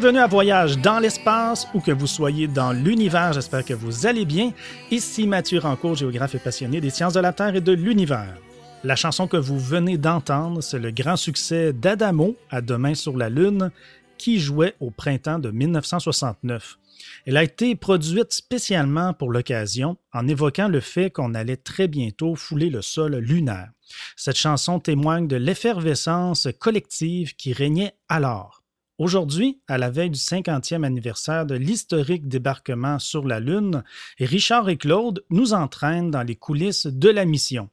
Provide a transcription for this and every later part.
Bienvenue à Voyage dans l'espace ou que vous soyez dans l'univers, j'espère que vous allez bien. Ici Mathieu Rancourt, géographe et passionné des sciences de la Terre et de l'univers. La chanson que vous venez d'entendre, c'est le grand succès d'Adamo, À demain sur la Lune, qui jouait au printemps de 1969. Elle a été produite spécialement pour l'occasion en évoquant le fait qu'on allait très bientôt fouler le sol lunaire. Cette chanson témoigne de l'effervescence collective qui régnait alors. Aujourd'hui, à la veille du 50e anniversaire de l'historique débarquement sur la Lune, Richard et Claude nous entraînent dans les coulisses de la mission.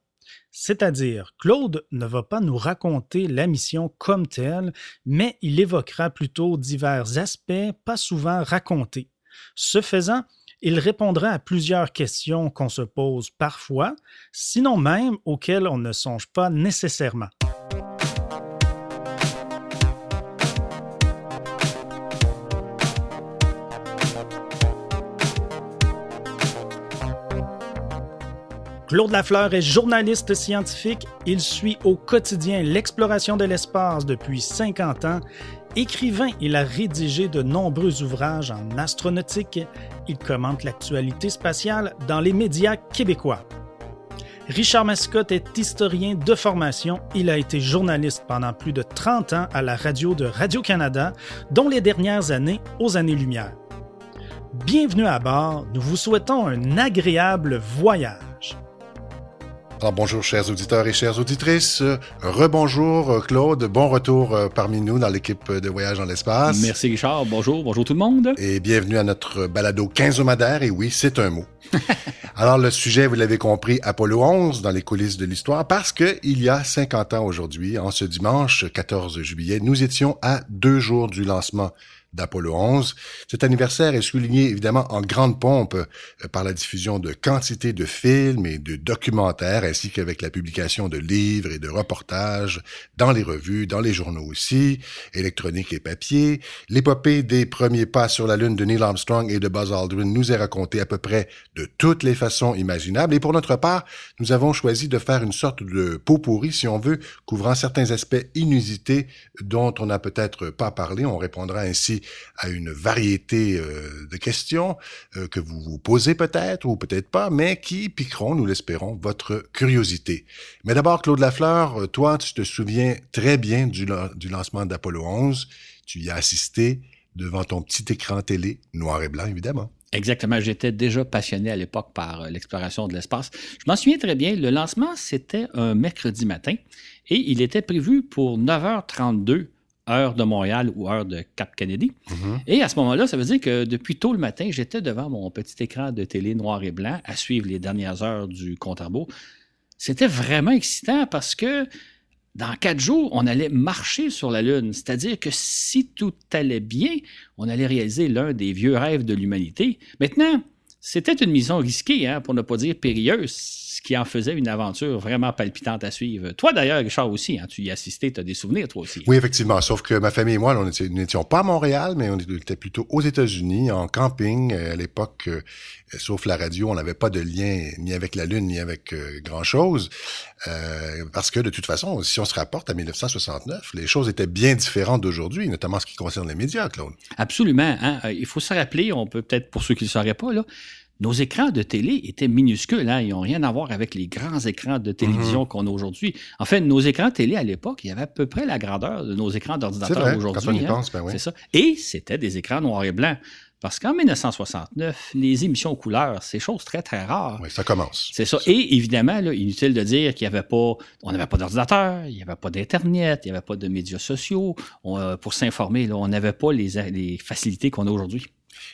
C'est-à-dire, Claude ne va pas nous raconter la mission comme telle, mais il évoquera plutôt divers aspects pas souvent racontés. Ce faisant, il répondra à plusieurs questions qu'on se pose parfois, sinon même auxquelles on ne songe pas nécessairement. Claude Lafleur est journaliste scientifique. Il suit au quotidien l'exploration de l'espace depuis 50 ans. Écrivain, il a rédigé de nombreux ouvrages en astronautique. Il commente l'actualité spatiale dans les médias québécois. Richard Mascotte est historien de formation. Il a été journaliste pendant plus de 30 ans à la radio de Radio-Canada, dont les dernières années aux années-lumière. Bienvenue à bord, nous vous souhaitons un agréable voyage. Alors bonjour chers auditeurs et chères auditrices. Rebonjour Claude, bon retour euh, parmi nous dans l'équipe de Voyage dans l'espace. Merci Richard, bonjour, bonjour tout le monde. Et bienvenue à notre balado quinzomadaire, et oui, c'est un mot. Alors le sujet, vous l'avez compris, Apollo 11 dans les coulisses de l'histoire, parce que il y a 50 ans aujourd'hui, en ce dimanche 14 juillet, nous étions à deux jours du lancement d'Apollo 11. Cet anniversaire est souligné évidemment en grande pompe euh, par la diffusion de quantité de films et de documentaires, ainsi qu'avec la publication de livres et de reportages dans les revues, dans les journaux aussi, électroniques et papier. L'épopée des premiers pas sur la Lune de Neil Armstrong et de Buzz Aldrin nous est racontée à peu près de toutes les façons imaginables. Et pour notre part, nous avons choisi de faire une sorte de pot pourri, si on veut, couvrant certains aspects inusités dont on n'a peut-être pas parlé. On répondra ainsi à une variété euh, de questions euh, que vous vous posez peut-être ou peut-être pas, mais qui piqueront, nous l'espérons, votre curiosité. Mais d'abord, Claude Lafleur, euh, toi, tu te souviens très bien du, du lancement d'Apollo 11. Tu y as assisté devant ton petit écran télé, noir et blanc évidemment. Exactement. J'étais déjà passionné à l'époque par l'exploration de l'espace. Je m'en souviens très bien. Le lancement, c'était un mercredi matin et il était prévu pour 9h32 heure de Montréal ou heure de Cap Kennedy. Mhm. Et à ce moment-là, ça veut dire que depuis tôt le matin, j'étais devant mon petit écran de télé noir et blanc à suivre les dernières heures du compte à C'était vraiment excitant parce que dans quatre jours, on allait marcher sur la Lune. C'est-à-dire que si tout allait bien, on allait réaliser l'un des vieux rêves de l'humanité. Maintenant, c'était une mission risquée, hein, pour ne pas dire périlleuse ce qui en faisait une aventure vraiment palpitante à suivre. Toi, d'ailleurs, Richard aussi, hein, tu y assistais, tu as des souvenirs, toi aussi. Oui, effectivement. Sauf que ma famille et moi, nous n'étions pas à Montréal, mais on était plutôt aux États-Unis, en camping. Euh, à l'époque, euh, sauf la radio, on n'avait pas de lien ni avec la Lune, ni avec euh, grand-chose. parce que, de toute façon, si on se rapporte à 1969, les choses étaient bien différentes d'aujourd'hui, notamment en ce qui concerne les médias, Claude. Absolument. Hein. Il faut se rappeler, on peut peut-être, pour ceux qui ne le sauraient pas, là, nos écrans de télé étaient minuscules. Hein? Ils n'ont rien à voir avec les grands écrans de télévision mhm. qu'on a aujourd'hui. En fait, nos écrans de télé à l'époque, il y avait à peu près la grandeur de nos écrans d'ordinateur aujourd'hui. Hein? Ben C'est ça. Et c'était des écrans noirs et blancs. Parce qu'en 1969, les émissions couleurs, c'est chose très, très rare. Oui, ça commence. C'est ça. Et évidemment, là, inutile de dire qu'il n'y avait pas, on n'avait pas d'ordinateur, il n'y avait pas d'Internet, il n'y avait pas de médias sociaux. Euh, pour s'informer, on n'avait pas les, les facilités qu'on a aujourd'hui.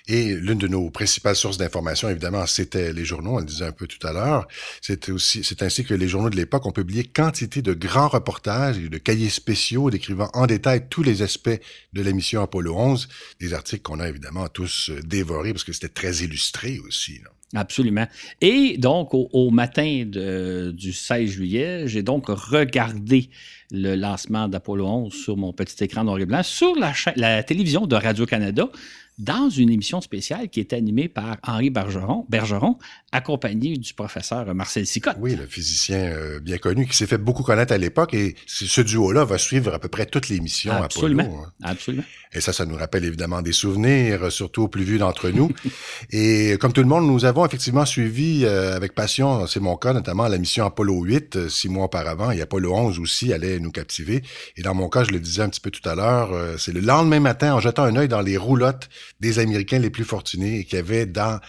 Et l'une de nos principales sources d'information, évidemment, c'était les journaux, on le disait un peu tout à l'heure. C'est aussi, c'est ainsi que les journaux de l'époque ont publié quantité de grands reportages et de cahiers spéciaux décrivant en détail tous les aspects de la mission Apollo 11. Des articles qu'on a évidemment tous euh, dévorés parce que c'était très illustré aussi. Absolument. Et donc, au, matin du 16 juillet, j'ai donc regardé le lancement d'Apollo 11 sur mon petit écran noir et blanc sur la, la télévision de Radio-Canada dans une émission spéciale qui est animée par Henri Bergeron, Bergeron accompagné du professeur Marcel Sicotte. Oui, le physicien euh, bien connu qui s'est fait beaucoup connaître à l'époque et ce duo-là va suivre à peu près toutes les missions Absolument. Apollo. Hein. Absolument. Et ça, ça nous rappelle évidemment des souvenirs, surtout aux plus vieux d'entre nous. et comme tout le monde, nous avons effectivement suivi euh, avec passion, c'est mon cas notamment, la mission Apollo 8, euh, six mois auparavant, et Apollo 11 aussi allait nous captiver. Et dans mon cas, je le disais un petit peu tout à l'heure, c'est le lendemain matin, en jetant un œil dans les roulottes des Américains les plus fortunés et qui avaient dans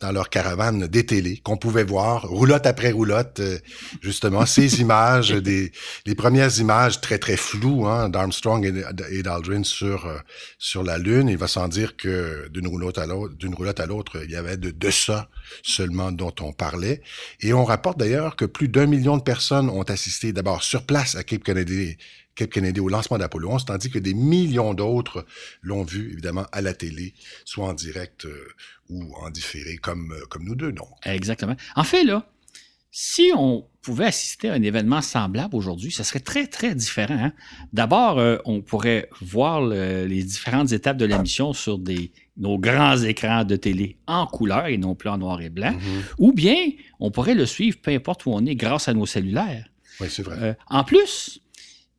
dans leur caravane des télés qu'on pouvait voir, roulotte après roulotte, euh, justement, ces images, des les premières images très, très floues hein, d'Armstrong et, d'Aldrin sur, euh, sur la Lune. Il va sans dire que d'une roulotte à l'autre, d'une roulotte à l'autre, il y avait de, de ça seulement dont on parlait. Et on rapporte d'ailleurs que plus d'un million de personnes ont assisté d'abord sur place à Cape Kennedy, Cape Kennedy au lancement d'Apollo 11, tandis que des millions d'autres l'ont vu, évidemment, à la télé, soit en direct euh, ou en différé, comme, euh, comme nous deux, non? Exactement. En fait, là, si on pouvait assister à un événement semblable aujourd'hui, ce serait très, très différent. Hein. D'abord, euh, on pourrait voir les différentes étapes de la mission sur des, nos grands écrans de télé en couleur et non plus en noir et blanc. Mm-hmm. Ou bien, on pourrait le suivre peu importe où on est grâce à nos cellulaires. Oui, c'est vrai. en plus,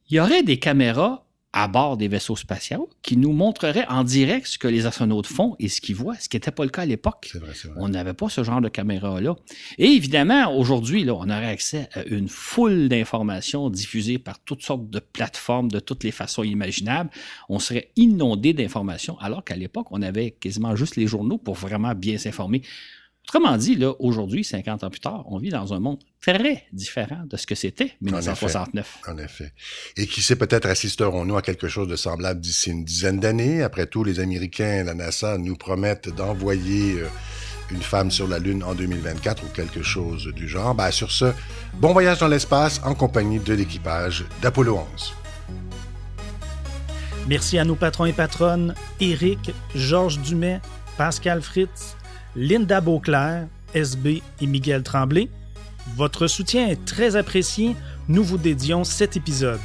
il y aurait des caméras à bord des vaisseaux spatiaux qui nous montreraient en direct ce que les astronautes font et ce qu'ils voient, ce qui n'était pas le cas à l'époque. On n'avait pas ce genre de caméra-là. Et évidemment, aujourd'hui, là, on aurait accès à une foule d'informations diffusées par toutes sortes de plateformes de toutes les façons imaginables. On serait inondé d'informations, alors qu'à l'époque, on avait quasiment juste les journaux pour vraiment bien s'informer. Autrement dit, là, aujourd'hui, 50 ans plus tard, on vit dans un monde très différent de ce que c'était 1969. En effet. Et qui sait, peut-être assisterons-nous à quelque chose de semblable d'ici une dizaine d'années. Après tout, les Américains, la NASA, nous promettent d'envoyer euh, une femme sur la Lune en 2024 ou quelque chose du genre. Ben, sur ce, bon voyage dans l'espace en compagnie de l'équipage d'Apollo 11. Merci à nos patrons et patronnes, Éric, Georges Dumais, Pascal Fritz, Linda Beauclair, SB et Miguel Tremblay. Votre soutien est très apprécié. Nous vous dédions cet épisode.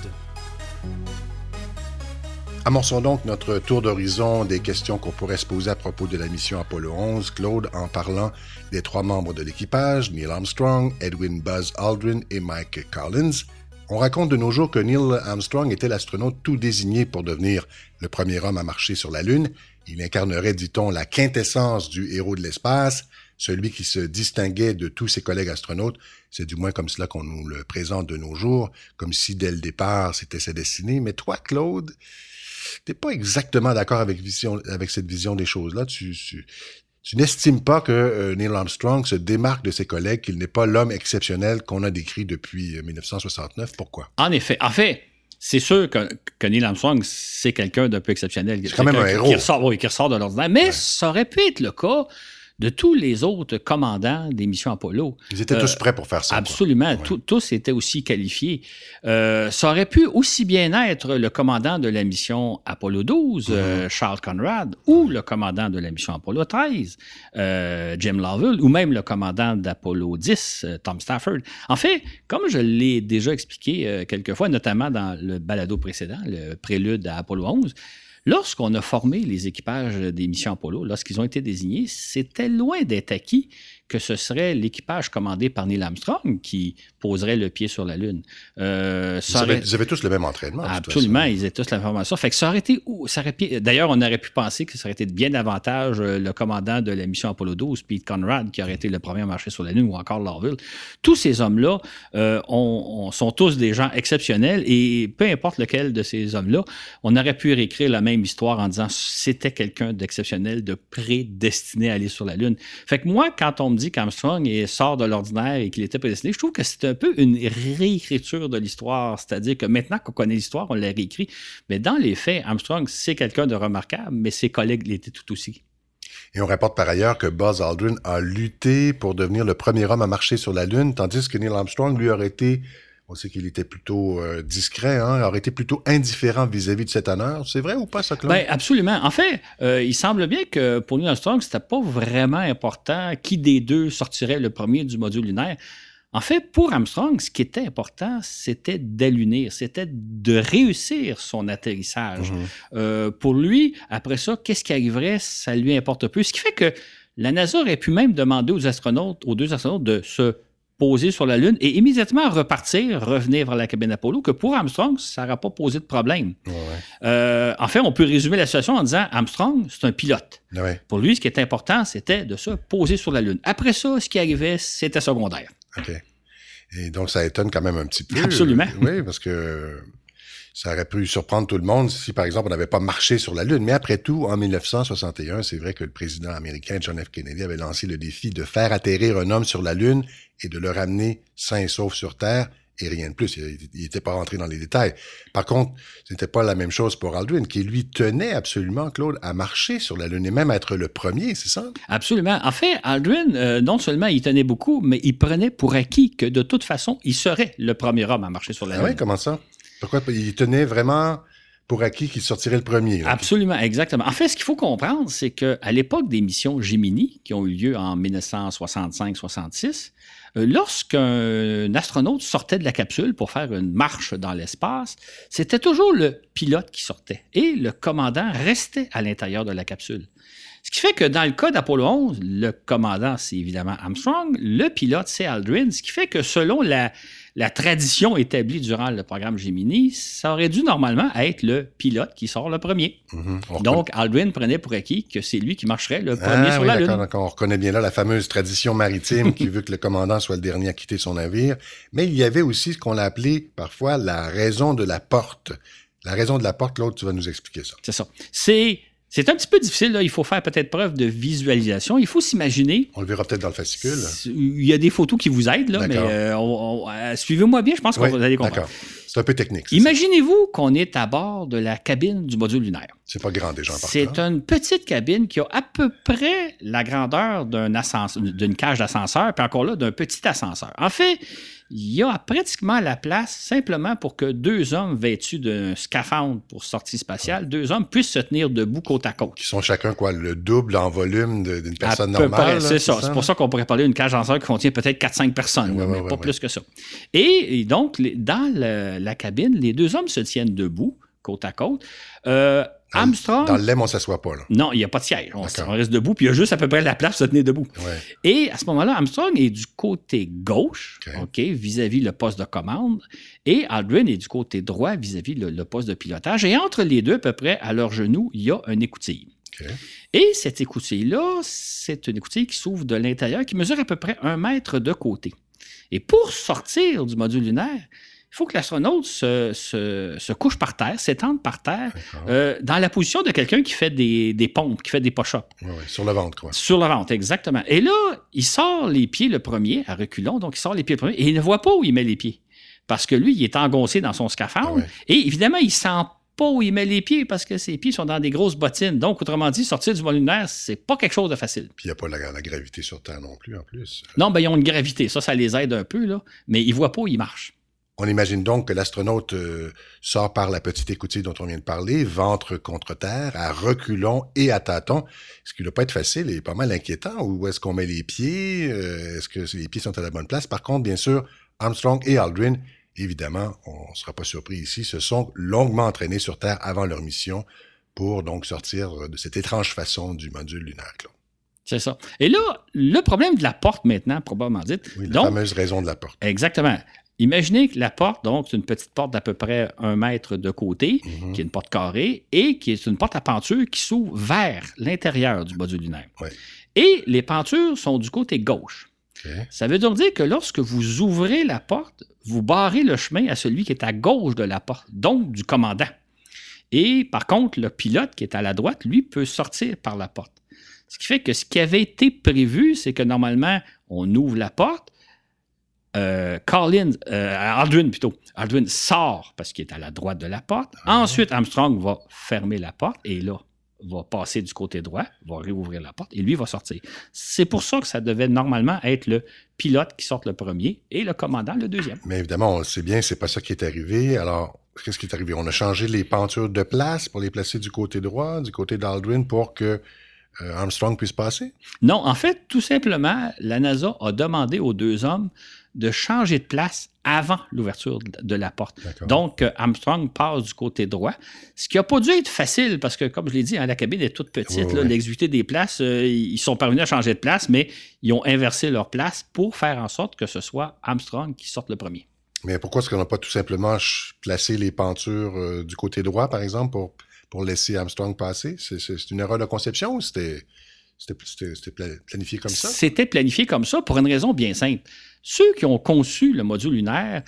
Amorçons donc notre tour d'horizon des questions qu'on pourrait se poser à propos de la mission Apollo 11, Claude, en parlant des trois membres de l'équipage, Neil Armstrong, Edwin Buzz Aldrin et Mike Collins. On raconte de nos jours que Neil Armstrong était l'astronaute tout désigné pour devenir le premier homme à marcher sur la Lune il incarnerait, dit-on, la quintessence du héros de l'espace, celui qui se distinguait de tous ses collègues astronautes. C'est du moins comme cela qu'on nous le présente de nos jours, comme si dès le départ c'était sa destinée. Mais toi, Claude, t'es pas exactement d'accord avec, avec cette vision des choses-là. Tu, tu, n'estimes pas que euh, Neil Armstrong se démarque de ses collègues, qu'il n'est pas l'homme exceptionnel qu'on a décrit depuis 1969. Euh, Pourquoi? En effet. En fait, c'est sûr que, Neil Armstrong, c'est quelqu'un d'un peu exceptionnel. C'est quand même un héros. Qui ressort, qui ressort de l'ordinaire. Mais ça aurait pu être le cas de tous les autres commandants des missions Apollo. Ils étaient tous euh, prêts pour faire ça. Absolument. Tous étaient aussi qualifiés. Euh, ça aurait pu aussi bien être le commandant de la mission Apollo 12, euh, mm-hmm. Charles Conrad, ou le commandant de la mission Apollo 13, Jim Lovell, ou même le commandant d'Apollo 10, Tom Stafford. En fait, comme je l'ai déjà expliqué quelques fois, notamment dans le balado précédent, le prélude à Apollo 11, Lorsqu'on a formé les équipages des missions Apollo, lorsqu'ils ont été désignés, c'était loin d'être acquis que ce serait l'équipage commandé par Neil Armstrong qui poserait le pied sur la Lune. Euh, ils, avaient, tous le même entraînement. Absolument, ils avaient tous la formation. Fait que ça aurait été, ça aurait, d'ailleurs, on aurait pu penser que ça aurait été bien davantage euh, le commandant de la mission Apollo 12, Pete Conrad, qui aurait été le premier à marcher sur la Lune, ou encore Lorville. Tous ces hommes-là euh, sont tous des gens exceptionnels et peu importe lequel de ces hommes-là, on aurait pu réécrire la même histoire en disant c'était quelqu'un d'exceptionnel, de prédestiné à aller sur la Lune. Fait que moi, quand on me dit qu'Armstrong sort de l'ordinaire et qu'il était prédestiné, je trouve que c'est un peu une réécriture de l'histoire. C'est-à-dire que maintenant qu'on connaît l'histoire, on l'a réécrit. Mais dans les faits, Armstrong, c'est quelqu'un de remarquable, mais ses collègues l'étaient tout aussi. Et on rapporte par ailleurs que Buzz Aldrin a lutté pour devenir le premier homme à marcher sur la Lune, tandis que Neil Armstrong, lui, aurait été On sait qu'il était plutôt euh, discret, hein, aurait été plutôt indifférent vis-à-vis de cet honneur. C'est vrai ou pas, ça, Claude? Ben, absolument. En fait, euh, il semble bien que pour Neil Armstrong, c'était pas vraiment important qui des deux sortirait le premier du module lunaire. En fait, pour Armstrong, ce qui était important, c'était d'allunir, c'était de réussir son atterrissage. Mhm. Euh, pour lui, après ça, qu'est-ce qui arriverait, ça lui importe peu. Ce qui fait que la NASA aurait pu même demander aux astronautes, aux deux astronautes, de se poser sur la Lune et immédiatement repartir, revenir vers la cabine Apollo, que pour Armstrong, ça n'aurait pas posé de problème. Ouais, ouais. Euh, en fait, on peut résumer la situation en disant Armstrong, c'est un pilote. Ouais, Pour lui, ce qui est important, c'était de se poser sur la Lune. Après ça, ce qui arrivait, c'était secondaire. OK. Et donc, ça étonne quand même un petit peu. Absolument. Oui, parce que ça aurait pu surprendre tout le monde si, par exemple, on n'avait pas marché sur la Lune. Mais après tout, en 1961, c'est vrai que le président américain John F. Kennedy avait lancé le défi de faire atterrir un homme sur la Lune et de le ramener sain et sauf sur Terre. Et rien de plus. Il n'était pas rentré dans les détails. Par contre, c'était pas la même chose pour Aldrin, qui lui tenait absolument, Claude, à marcher sur la Lune et même à être le premier, c'est ça? Absolument. En fait, Aldrin, euh, non seulement il tenait beaucoup, mais il prenait pour acquis que de toute façon, il serait le premier homme à marcher sur la Ah Lune. oui, comment ça? Pourquoi il tenait vraiment pour acquis qu'il sortirait le premier? là? Absolument, exactement. En fait, ce qu'il faut comprendre, c'est qu'à l'époque des missions Gemini, qui ont eu lieu en 1965-66, euh, lorsqu'un astronaute sortait de la capsule pour faire une marche dans l'espace, c'était toujours le pilote qui sortait et le commandant restait à l'intérieur de la capsule. Ce qui fait que dans le cas d'Apollo 11, le commandant, c'est évidemment Armstrong, le pilote, c'est Aldrin, ce qui fait que selon la, la tradition établie durant le programme Gemini, ça aurait dû normalement être le pilote qui sort le premier. Mhm. On Donc, Aldrin prenait pour acquis que c'est lui qui marcherait le Ah, premier sur oui, la Lune. On reconnaît bien là la fameuse tradition maritime qui veut que le commandant soit le dernier à quitter son navire. Mais il y avait aussi ce qu'on a appelé parfois la raison de la porte. La raison de la porte, l'autre, tu vas nous expliquer ça. C'est ça. C'est, c'est un petit peu difficile, là. il faut faire peut-être preuve de visualisation. Il faut s'imaginer. On le verra peut-être dans le fascicule. Il y a des photos qui vous aident, là, mais euh, euh, suivez-moi bien, je pense qu'on Oui, va aller comprendre. d'accord. C'est un peu technique. Imaginez-vous qu'on est à bord de la cabine du module lunaire. C'est pas grand déjà en C'est une petite cabine qui a à peu près la grandeur d'un ascenseur, d'une cage d'ascenseur, puis encore là, d'un petit ascenseur. En fait, il y a pratiquement la place simplement pour que deux hommes vêtus d'un scaphandre pour sortie spatiale, deux hommes puissent se tenir debout côte à côte. Qui sont chacun, quoi, le double en volume d'une personne normale. c'est ça. C'est pour ça qu'on pourrait parler d'une cage d'ascenseur qui contient peut-être 4-5 personnes, Ouais, là, ouais, mais ouais, pas plus que ça. Et, et donc, les- dans le- la cabine, les deux hommes se tiennent debout, côte à côte. Euh, Armstrong... Dans le lait, on s'assoit pas, là. Non, il n'y a pas de siège. On, reste debout, puis il y a juste à peu près la place pour se tenir debout. Ouais. Et à ce moment-là, Armstrong est du côté gauche, OK. Vis-à-vis le poste de commande, et Aldrin est du côté droit vis-à-vis le, le poste de pilotage. Et entre les deux, à peu près à leurs genoux, il y a un écoutille. Et cette écoutille-là, c'est une écoutille qui s'ouvre de l'intérieur, qui mesure à peu près un mètre de côté. Et pour sortir du module lunaire, il faut que l'astronaute se, se- se couche par terre, s'étende par terre, euh, dans la position de quelqu'un qui fait des, des pompes, qui fait des push-ups. Ouais, Sur le ventre, quoi. Sur le ventre, exactement. Et là, il sort les pieds le premier, à reculons, donc il sort les pieds le premier, et il ne voit pas où il met les pieds. Parce que lui, il est engoncé dans son scaphandre, Ah et évidemment, il sent pas où il met les pieds parce que ses pieds sont dans des grosses bottines. Donc, autrement dit, sortir du vol lunaire, c'est pas quelque chose de facile. Puis il n'y a pas la, la gravité sur Terre non plus, en plus. Non, ben, ils ont une gravité, ça, ça les aide un peu, là, mais ils voient pas où ils marchent. On imagine donc que l'astronaute euh, sort par la petite écoutille dont on vient de parler, ventre contre terre, à reculons et à tâtons, ce qui ne doit pas être facile et pas mal inquiétant. Où est-ce qu'on met les pieds? Euh, est-ce que les pieds sont à la bonne place? Par contre, bien sûr, Armstrong et Aldrin, évidemment, on ne sera pas surpris ici, se sont longuement entraînés sur Terre avant leur mission pour donc sortir de cette étrange façon du module lunaire. C'est ça. Et là, le problème de la porte maintenant, probablement dit. Oui, la donc, fameuse raison de la porte. Exactement. Imaginez que la porte, donc, c'est une petite porte d'à peu près un mètre de côté, Mhm. qui est une porte carrée, et qui est une porte à penture qui s'ouvre vers l'intérieur du module lunaire. Ouais. Et les pentures sont du côté gauche. Ça veut donc dire que lorsque vous ouvrez la porte, vous barrez le chemin à celui qui est à gauche de la porte, donc du commandant. Et par contre, le pilote qui est à la droite, lui, peut sortir par la porte. Ce qui fait que ce qui avait été prévu, c'est que normalement, on ouvre la porte, euh, euh, Aldrin plutôt, Aldrin sort parce qu'il est à la droite de la porte. Ensuite, Armstrong va fermer la porte et là, va passer du côté droit, va réouvrir la porte et lui va sortir. C'est pour ça que ça devait normalement être le pilote qui sort le premier et le commandant le deuxième. Mais évidemment, on le sait bien, c'est pas ça qui est arrivé. Alors, qu'est-ce qui est arrivé? On a changé les pentures de place pour les placer du côté droit, du côté d'Aldrin pour que euh, Armstrong puisse passer? Non, en fait, tout simplement, la NASA a demandé aux deux hommes de changer de place avant l'ouverture de la porte. Donc, euh, Armstrong passe du côté droit, ce qui n'a pas dû être facile parce que, comme je l'ai dit, hein, la cabine est toute petite. L'exécuté des places, euh, ils sont parvenus à changer de place, mais ils ont inversé leur place pour faire en sorte que ce soit Armstrong qui sorte le premier. Mais pourquoi est-ce qu'on n'a pas tout simplement placé les pentures du côté droit, par exemple, pour pour laisser Armstrong passer? C'est une erreur de conception ou c'était planifié comme ça? C'était planifié comme ça pour une raison bien simple. Ceux qui ont conçu le module lunaire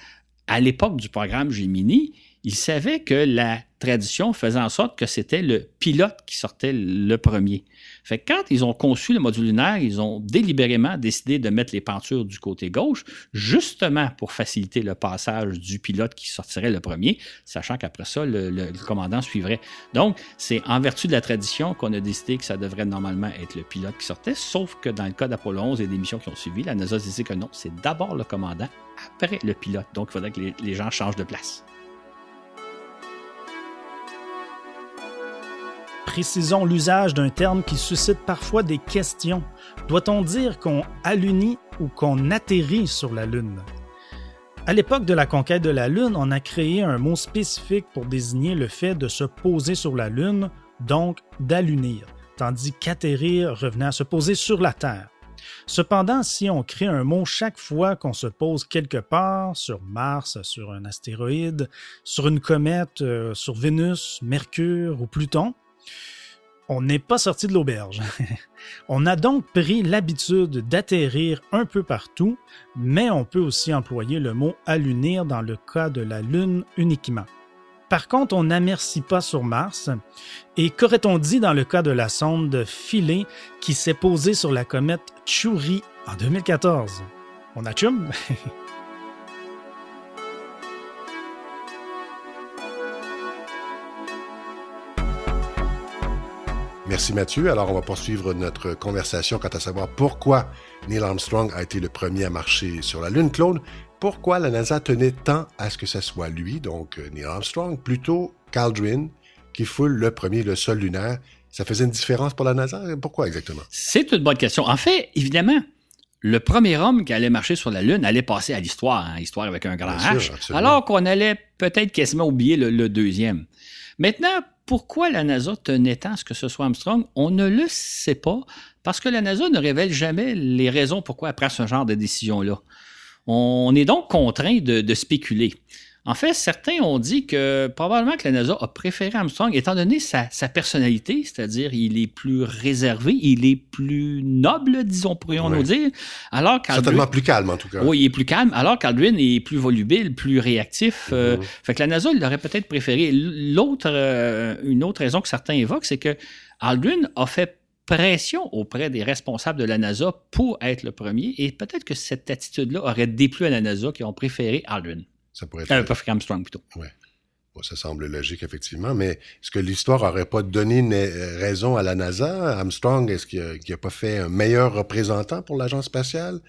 à l'époque du programme Gemini, ils savaient que la tradition faisait en sorte que c'était le pilote qui sortait le premier. Fait que quand ils ont conçu le module lunaire, ils ont délibérément décidé de mettre les pentures du côté gauche, justement pour faciliter le passage du pilote qui sortirait le premier, sachant qu'après ça, le, commandant suivrait. Donc, c'est en vertu de la tradition qu'on a décidé que ça devrait normalement être le pilote qui sortait, sauf que dans le cas d'Apollo 11 et des missions qui ont suivi, la NASA disait que non, c'est d'abord le commandant, après le pilote. Donc, il faudrait que les gens changent de place. Précisons l'usage d'un terme qui suscite parfois des questions. Doit-on dire qu'on allunit ou qu'on atterrit sur la Lune? À l'époque de la conquête de la Lune, on a créé un mot spécifique pour désigner le fait de se poser sur la Lune, donc d'allunir, tandis qu'atterrir revenait à se poser sur la Terre. Cependant, si on crée un mot chaque fois qu'on se pose quelque part, sur Mars, sur un astéroïde, sur une comète, euh, sur Vénus, Mercure ou Pluton, on n'est pas sorti de l'auberge. on a donc pris l'habitude d'atterrir un peu partout, mais on peut aussi employer le mot allunir dans le cas de la Lune uniquement. Par contre, on n'amercit pas sur Mars. Et qu'aurait-on dit dans le cas de la sonde Philae qui s'est posée sur la comète Chury en 2014? On a chum? Merci Mathieu. Alors on va poursuivre notre conversation quant à savoir pourquoi Neil Armstrong a été le premier à marcher sur la Lune. Claude, pourquoi la NASA tenait tant à ce que ce soit lui, donc euh, Neil Armstrong, plutôt qu'Aldrin, qui foule le premier, le sol lunaire? Ça faisait une différence pour la NASA? Pourquoi exactement? C'est une bonne question. En fait, évidemment, le premier homme qui allait marcher sur la Lune allait passer à l'histoire, hein, histoire avec un grand H, alors qu'on allait peut-être quasiment oublier le deuxième. Maintenant, pourquoi la NASA tenait à ce que ce soit Armstrong? On ne le sait pas parce que la NASA ne révèle jamais les raisons pourquoi elle prend ce genre de décision-là. On est donc contraint de spéculer. En fait, certains ont dit que probablement que la NASA a préféré Armstrong, étant donné sa, personnalité, c'est-à-dire il est plus réservé, il est plus noble, disons, pourrions-nous dire. Alors Certainement plus calme, en tout cas. Oui, il est plus calme, alors qu'Aldrin est plus volubile, plus réactif. Euh, mm-hmm. fait que la NASA l'aurait peut-être préféré. L'autre, euh, une autre raison que certains évoquent, c'est que Aldrin a fait pression auprès des responsables de la NASA pour être le premier, et peut-être que cette attitude-là aurait déplu à la NASA qui ont préféré Aldrin. Ça pourrait être. Euh, Armstrong plutôt. Oui. ça semble logique, effectivement. Mais est-ce que l'histoire n'aurait pas donné raison à la NASA? Armstrong, est-ce qu'il n'a pas fait un meilleur représentant pour l'agence spatiale?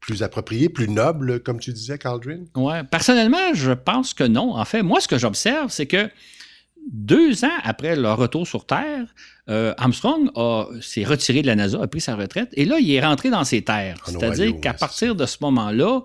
Plus approprié, plus noble, comme tu disais, Caldrin? Oui. Personnellement, je pense que non. En fait, moi, ce que j'observe, c'est que deux ans après leur retour sur Terre, euh, Armstrong s'est retiré de la NASA, a pris sa retraite, et là, il est rentré dans ses terres. C'est-à-dire qu'à partir de ce moment-là,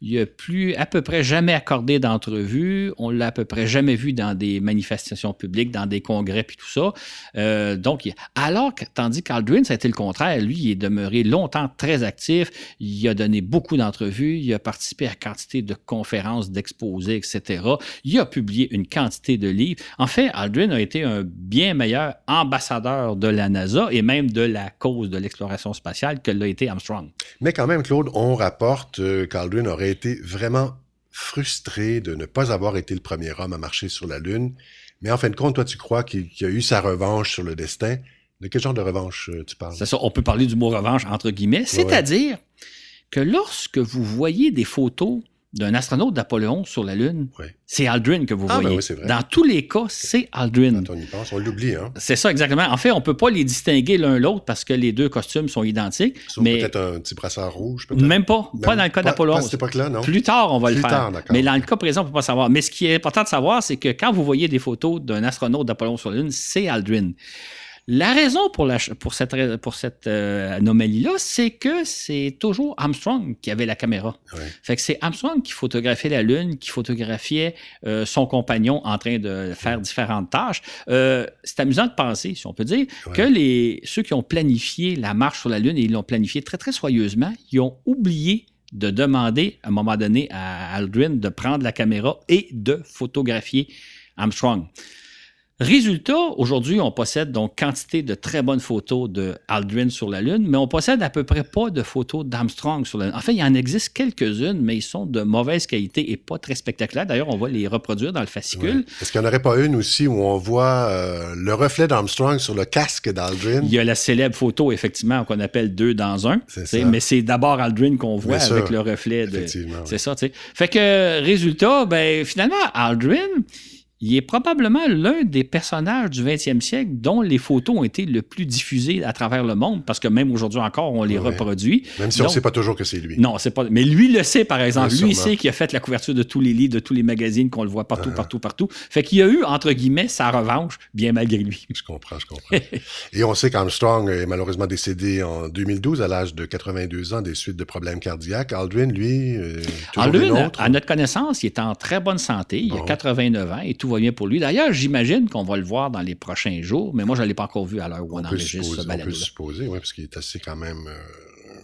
il n'a plus à peu près jamais accordé d'entrevue. On l'a à peu près jamais vu dans des manifestations publiques, dans des congrès puis tout ça. Euh, donc, alors que, tandis qu'Aldrin, ça a été le contraire. Lui, il est demeuré longtemps très actif. Il a donné beaucoup d'entrevues. Il a participé à quantité de conférences, d'exposés, etc. Il a publié une quantité de livres. En fait, Aldrin a été un bien meilleur ambassadeur de la NASA et même de la cause de l'exploration spatiale que l'a été Armstrong. Mais quand même, Claude, on rapporte euh, qu'Aldrin aurait été vraiment frustré de ne pas avoir été le premier homme à marcher sur la Lune. Mais en fin de compte, toi, tu crois qu'il a eu sa revanche sur le destin. De quel genre de revanche euh, tu parles? C'est ça, on peut parler du mot revanche entre guillemets. C'est-à-dire que lorsque vous voyez des photos d'un astronaute d'Apollo 11 sur la Lune, Oui. c'est Aldrin que vous Ah, ben voyez. oui, c'est vrai. Dans tous les cas, c'est Aldrin. Quand on y pense, on l'oublie, hein. C'est ça, exactement. En fait, on ne peut pas les distinguer l'un l'autre parce que les deux costumes sont identiques. Sauf mais peut-être un petit brassard rouge, peut-être. même pas. pas dans le cas pas- d'Apollo pas à 11. cette époque-là, non? Plus tard, on va Plus le faire. tard, d'accord. Mais dans le cas présent, on ne peut pas savoir. Mais ce qui est important de savoir, c'est que quand vous voyez des photos d'un astronaute d'Apollo 11 sur la Lune, c'est Aldrin. La raison pour, la, pour cette, pour cette euh, anomalie-là, c'est que c'est toujours Armstrong qui avait la caméra. Ouais. Fait que c'est Armstrong qui photographiait la Lune, qui photographiait euh, son compagnon en train de faire différentes tâches. Euh, c'est amusant de penser, si on peut dire, Ouais. que les, ceux qui ont planifié la marche sur la Lune, et ils l'ont planifié très, très soigneusement, ils ont oublié de demander à un moment donné à Aldrin de prendre la caméra et de photographier Armstrong. Résultat, aujourd'hui, on possède donc quantité de très bonnes photos de Aldrin sur la Lune, mais on possède à peu près pas de photos d'Armstrong sur la Lune. En fait, il y en existe quelques-unes, mais ils sont de mauvaise qualité et pas très spectaculaires. D'ailleurs, on va les reproduire dans le fascicule. Ouais. Est-ce qu'il n'y en aurait pas une aussi où on voit euh, le reflet d'Armstrong sur le casque d'Aldrin? Il y a la célèbre photo, effectivement, qu'on appelle deux dans un. Ça. Mais c'est d'abord Aldrin qu'on voit sûr. avec le reflet de. Effectivement, C'est ça, tu sais. Fait que, résultat, ben, finalement, Aldrin, il est probablement l'un des personnages du 20e siècle dont les photos ont été le plus diffusées à travers le monde, parce que même aujourd'hui encore, on les Ouais. reproduit. Même si on ne sait pas toujours que c'est lui. Non, c'est pas. Mais lui le sait, par exemple. Lui, il sait qu'il a fait la couverture de tous les livres, de tous les magazines, qu'on le voit partout, Uh-huh. partout, partout. Fait qu'il a eu, entre guillemets, sa revanche, bien malgré lui. Je comprends, je comprends. Et on sait qu'Armstrong est malheureusement décédé en 2012 à l'âge de 82 ans des suites de problèmes cardiaques. Aldrin, lui, euh, Aldrin, à notre connaissance, il est en très bonne santé. Il a Bon. 89 ans et tout va bien pour lui. D'ailleurs, j'imagine qu'on va le voir dans les prochains jours, mais moi, je ne l'ai pas encore vu à l'heure où on, on peut enregistre ce on peut balado supposer, oui, parce qu'il est assez quand même... euh,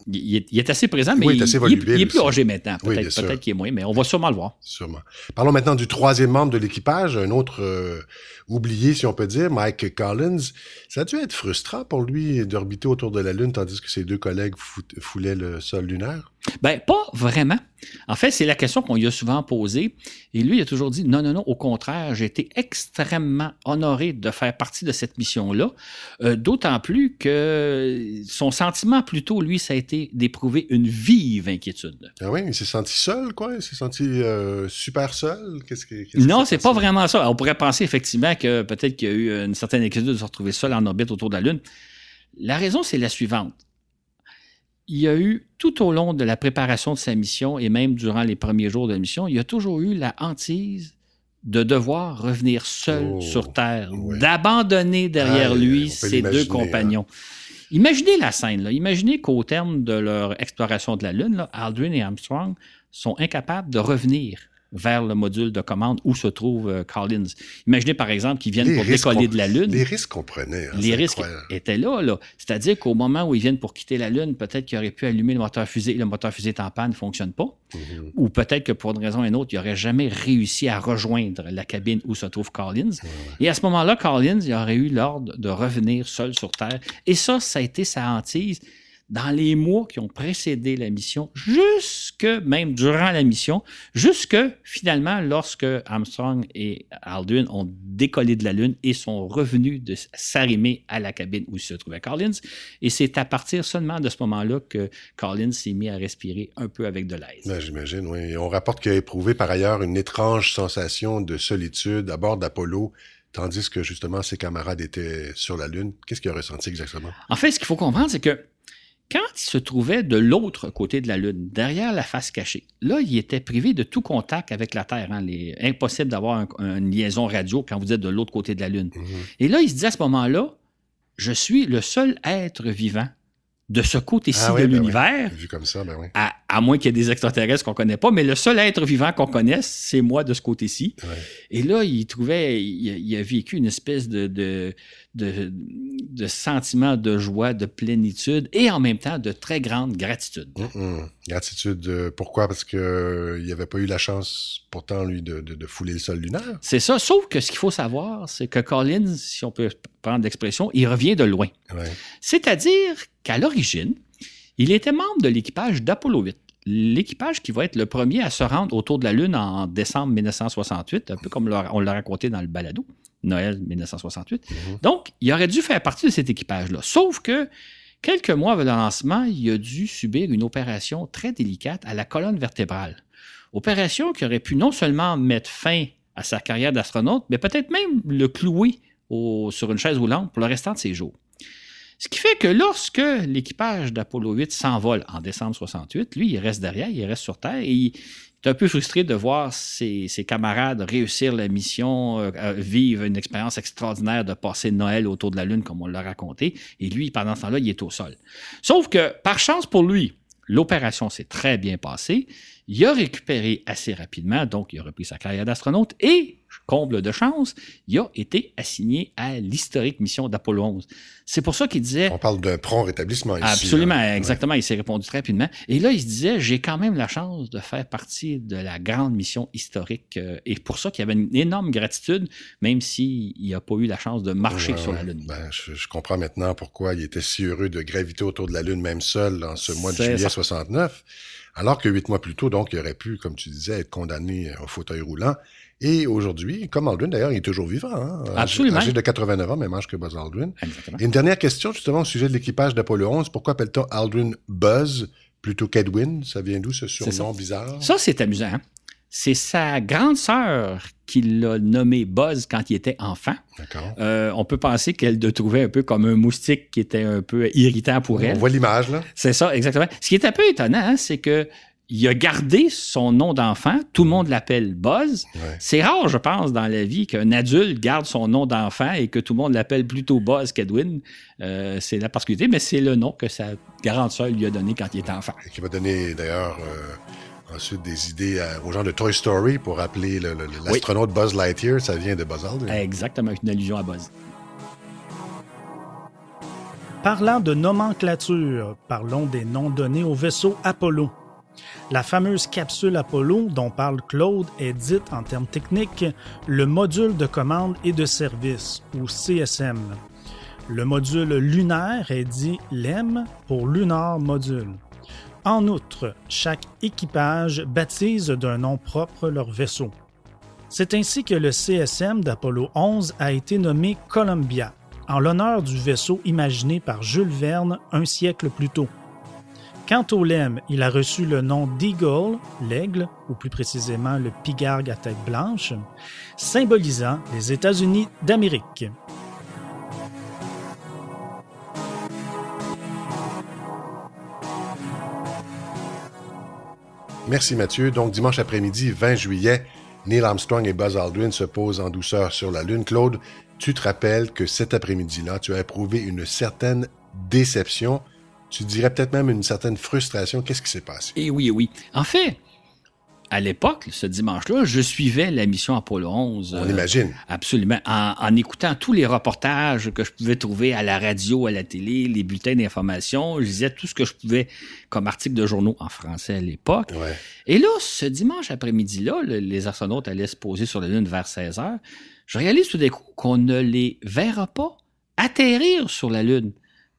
il, est, il est assez présent, mais Oui, il est assez il est- volubile il est plus âgé maintenant. Oui, Peut-être sûr. peut-être qu'il est moins, mais on va sûrement le voir. Sûrement. Parlons maintenant du troisième membre de l'équipage, un autre euh, oublié, si on peut dire, Mike Collins. Ça a dû être frustrant pour lui d'orbiter autour de la Lune tandis que ses deux collègues fou- foulaient le sol lunaire? Ben, pas vraiment. En fait, c'est la question qu'on lui a souvent posée. Et lui, il a toujours dit non, non, non, au contraire, j'ai été extrêmement honoré de faire partie de cette mission-là. Euh, D'autant plus que son sentiment, plutôt, lui, ça a été d'éprouver une vive inquiétude. Ah oui, il s'est senti seul, quoi? Il s'est senti euh, super seul? Qu'est-ce que, qu'est-ce qui Non, c'est pas vraiment ça. On pourrait penser effectivement que peut-être qu'il y a eu une certaine inquiétude de se retrouver seul en orbite autour de la Lune. La raison, c'est la suivante. Il y a eu, tout au long de la préparation de sa mission et même durant les premiers jours de la mission, il y a toujours eu la hantise de devoir revenir seul Oh, sur Terre, ouais. d'abandonner derrière lui ses deux l'imaginer, compagnons. Imaginez la scène. Là. Imaginez qu'au terme de leur exploration de la Lune, là, Aldrin et Armstrong sont incapables de revenir vers le module de commande où se trouve euh, Collins. Imaginez par exemple qu'ils viennent Les pour décoller de la Lune. Les risques qu'on prenait. hein, Les risques incroyable. étaient là, là. C'est-à-dire qu'au moment où ils viennent pour quitter la Lune, peut-être qu'ils auraient pu allumer le moteur fusée. Le moteur fusée est en panne, ne fonctionne pas. Mhm. Ou peut-être que pour une raison ou une autre, ils n'auraient jamais réussi à rejoindre la cabine où se trouve Collins. Et à ce moment-là, Collins, il aurait eu l'ordre de revenir seul sur Terre. Et ça, ça a été sa hantise dans les mois qui ont précédé la mission, jusque même durant la mission, jusque finalement lorsque Armstrong et Aldrin ont décollé de la Lune et sont revenus de s'arrimer à la cabine où se trouvait Collins. Et c'est à partir seulement de ce moment-là que Collins s'est mis à respirer un peu avec de l'aise. Ben, J'imagine, oui. Et on rapporte qu'il a éprouvé par ailleurs une étrange sensation de solitude à bord d'Apollo, tandis que justement ses camarades étaient sur la Lune. Qu'est-ce qu'il a ressenti exactement? En fait, ce qu'il faut comprendre, c'est que quand il se trouvait de l'autre côté de la Lune, derrière la face cachée, là, il était privé de tout contact avec la Terre. Hein, les- impossible d'avoir un- une liaison radio quand vous êtes de l'autre côté de la Lune. Mhm. Et là, il se dit à ce moment-là, je suis le seul être vivant de ce côté-ci Ah oui, de ben l'univers, Vu comme ça, ben oui. à, à moins qu'il y ait des extraterrestres qu'on ne connaît pas, mais le seul être vivant qu'on connaisse, c'est moi de ce côté-ci. Et là, il trouvait, il, a- il a vécu une espèce de, de, de, de sentiment de joie, de plénitude et en même temps de très grande gratitude. Mhm. Gratitude. euh, pourquoi? Parce que euh, il n'avait pas eu la chance, pourtant, lui, de, de- de fouler le sol lunaire. C'est ça, sauf que ce qu'il faut savoir, c'est que Collins, si on peut prendre l'expression, il revient de loin. Ouais. C'est-à-dire qu'à l'origine, il était membre de l'équipage d'Apollo 8. L'équipage qui va être le premier à se rendre autour de la Lune en décembre 1968, un peu comme on l'a raconté dans le balado, Noël 1968. Mhm. Donc, il aurait dû faire partie de cet équipage-là. Sauf que quelques mois avant le lancement, il a dû subir une opération très délicate à la colonne vertébrale, Opération qui aurait pu non seulement mettre fin à sa carrière d'astronaute, mais peut-être même le clouer sur une chaise roulante pour le restant de ses jours. Ce qui fait que lorsque l'équipage d'Apollo 8 s'envole en décembre 68, lui, il reste derrière, il reste sur Terre et il est un peu frustré de voir ses, camarades réussir la mission, euh, vivre une expérience extraordinaire de passer Noël autour de la Lune, comme on l'a raconté. Et lui, pendant ce temps-là, il est au sol. Sauf que, par chance pour lui, l'opération s'est très bien passée. Il a récupéré assez rapidement, donc il a repris sa carrière d'astronaute et, comble de chance, il a été assigné à l'historique mission d'Apollo 11. C'est pour ça qu'il disait... On parle d'un prompt rétablissement ici. Absolument, exactement. Il s'est répondu très rapidement. Et là, il se disait, j'ai quand même la chance de faire partie de la grande mission historique. Euh, et pour ça qu'il y avait une énorme gratitude, même s'il n'a pas eu la chance de marcher sur la Lune. Ben, je, comprends maintenant pourquoi il était si heureux de graviter autour de la Lune, même seul, en ce mois de juillet 69. Alors que huit mois plus tôt, donc, il aurait pu, comme tu disais, être condamné au fauteuil roulant. Et aujourd'hui, comme Aldrin, d'ailleurs, il est toujours vivant. Hein? Absolument. Âgé de 89 ans, même âge que Buzz Aldrin. Exactement. Et une dernière question, justement, au sujet de l'équipage d'Apollo 11. Pourquoi appelle-t-on Aldrin Buzz plutôt qu'Edwin? Ça vient d'où, ce surnom bizarre? Ça, c'est amusant. Hein? C'est sa grande sœur qui l'a nommé Buzz quand il était enfant. Euh, on peut penser qu'elle le trouvait un peu comme un moustique qui était un peu irritant pour elle. On voit l'image, là. C'est ça, exactement. Ce qui est un peu étonnant, hein, c'est que il a gardé son nom d'enfant. Tout le monde l'appelle Buzz. C'est rare, je pense, dans la vie qu'un adulte garde son nom d'enfant et que tout le monde l'appelle plutôt Buzz qu'Edwin. Euh, c'est la particularité, mais c'est le nom que sa grande sœur lui a donné quand il était enfant. Et qui va donner d'ailleurs euh, ensuite des idées aux gens de Toy Story pour appeler l'astronaute Buzz Lightyear, ça vient de Buzz Aldrin. Exactement, une allusion à Buzz. Parlant de nomenclature, parlons des noms donnés au vaisseau Apollo. La fameuse capsule Apollo dont parle Claude est dite en termes techniques le module de commande et de service, ou CSM. Le module lunaire est dit LEM pour Lunar Module. En outre, chaque équipage baptise d'un nom propre leur vaisseau. C'est ainsi que le CSM d'Apollo 11 a été nommé Columbia, en l'honneur du vaisseau imaginé par Jules Verne un siècle plus tôt. Quant au LEM, il a reçu le nom d'Eagle, l'aigle, ou plus précisément le pigargue à tête blanche, symbolisant les États-Unis d'Amérique. Merci Mathieu. Donc dimanche après-midi, 20 juillet, Neil Armstrong et Buzz Aldrin se posent en douceur sur la Lune. Claude, tu te rappelles que cet après-midi-là, tu as éprouvé une certaine déception, tu dirais peut-être même une certaine frustration. Qu'est-ce qui s'est passé? Eh oui, oui. En fait, à l'époque, ce dimanche-là, je suivais la mission Apollo 11. On imagine. Absolument. En, écoutant tous les reportages que je pouvais trouver à la radio, à la télé, les bulletins d'information, je lisais tout ce que je pouvais comme article de journaux en français à l'époque. Et là, ce dimanche après-midi-là, les astronautes allaient se poser sur la Lune vers 16 heures. Je réalise tout d'un coup qu'on ne les verra pas atterrir sur la Lune.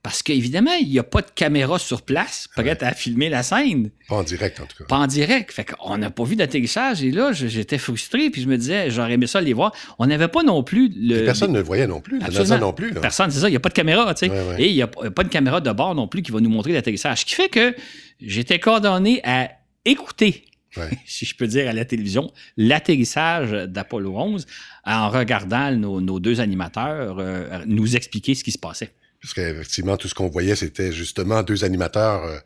Parce qu'évidemment, il n'y a pas de caméra sur place prête à filmer la scène. Pas en direct, en tout cas. Pas en direct. Fait qu'on n'a pas vu d'atterrissage. Et là, j'étais frustré. Puis je me disais, j'aurais aimé ça les voir. On n'avait pas non plus le. personne ne le voyait non plus. NASA non plus. Personne, c'est ça. Il n'y a pas de caméra, tu sais. Et il n'y a, pas de caméra de bord non plus qui va nous montrer l'atterrissage. Ce qui fait que j'étais coordonné à écouter si je peux dire, à la télévision, l'atterrissage d'Apollo 11 en regardant nos, deux animateurs euh, nous expliquer ce qui se passait. Parce qu'effectivement, tout ce qu'on voyait, c'était justement deux animateurs euh,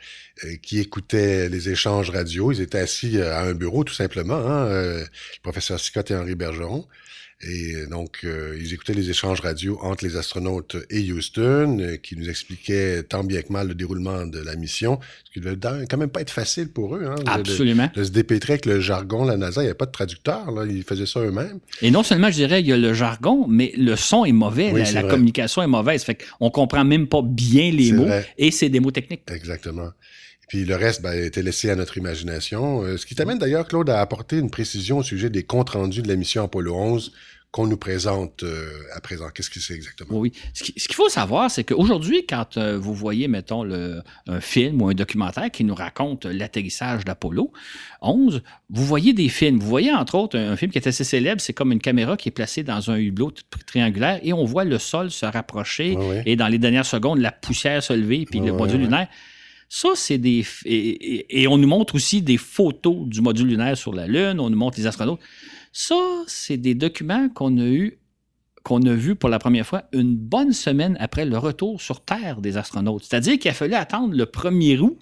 euh, qui écoutaient les échanges radio. Ils étaient assis euh, à un bureau, tout simplement, hein, le professeur Scott et Henri Bergeron. Et donc, ils écoutaient les échanges radio entre les astronautes et Houston, qui nous expliquaient tant bien que mal le déroulement de la mission, ce qui devait quand même pas être facile pour eux. Hein, Absolument. De, se dépêtrer avec le jargon. La NASA, il n'y avait pas de traducteur. Là, ils faisaient ça eux-mêmes. Et non seulement, je dirais, il y a le jargon, mais le son est mauvais. la, communication est mauvaise. Fait qu'on comprend même pas bien les mots. Et c'est des mots techniques. Exactement. Puis le reste ben, était laissé à notre imagination. Euh, ce qui t'amène d'ailleurs, Claude, à apporter une précision au sujet des comptes rendus de la mission Apollo 11 qu'on nous présente euh, à présent? Qu'est-ce que c'est exactement? Oui. Ce qu'il faut savoir, c'est qu'aujourd'hui, quand euh, vous voyez, mettons, le, un film ou un documentaire qui nous raconte l'atterrissage d'Apollo 11, vous voyez des films. Vous voyez, entre autres, un, film qui est assez célèbre, c'est comme une caméra qui est placée dans un hublot triangulaire et on voit le sol se rapprocher et dans les dernières secondes, la poussière se lever puis le module lunaire Ça, c'est des. Et, et, on nous montre aussi des photos du module lunaire sur la Lune, on nous montre les astronautes. Ça, c'est des documents qu'on a eu qu'on a vu pour la première fois une bonne semaine après le retour sur Terre des astronautes. C'est-à-dire qu'il a fallu attendre le 1er août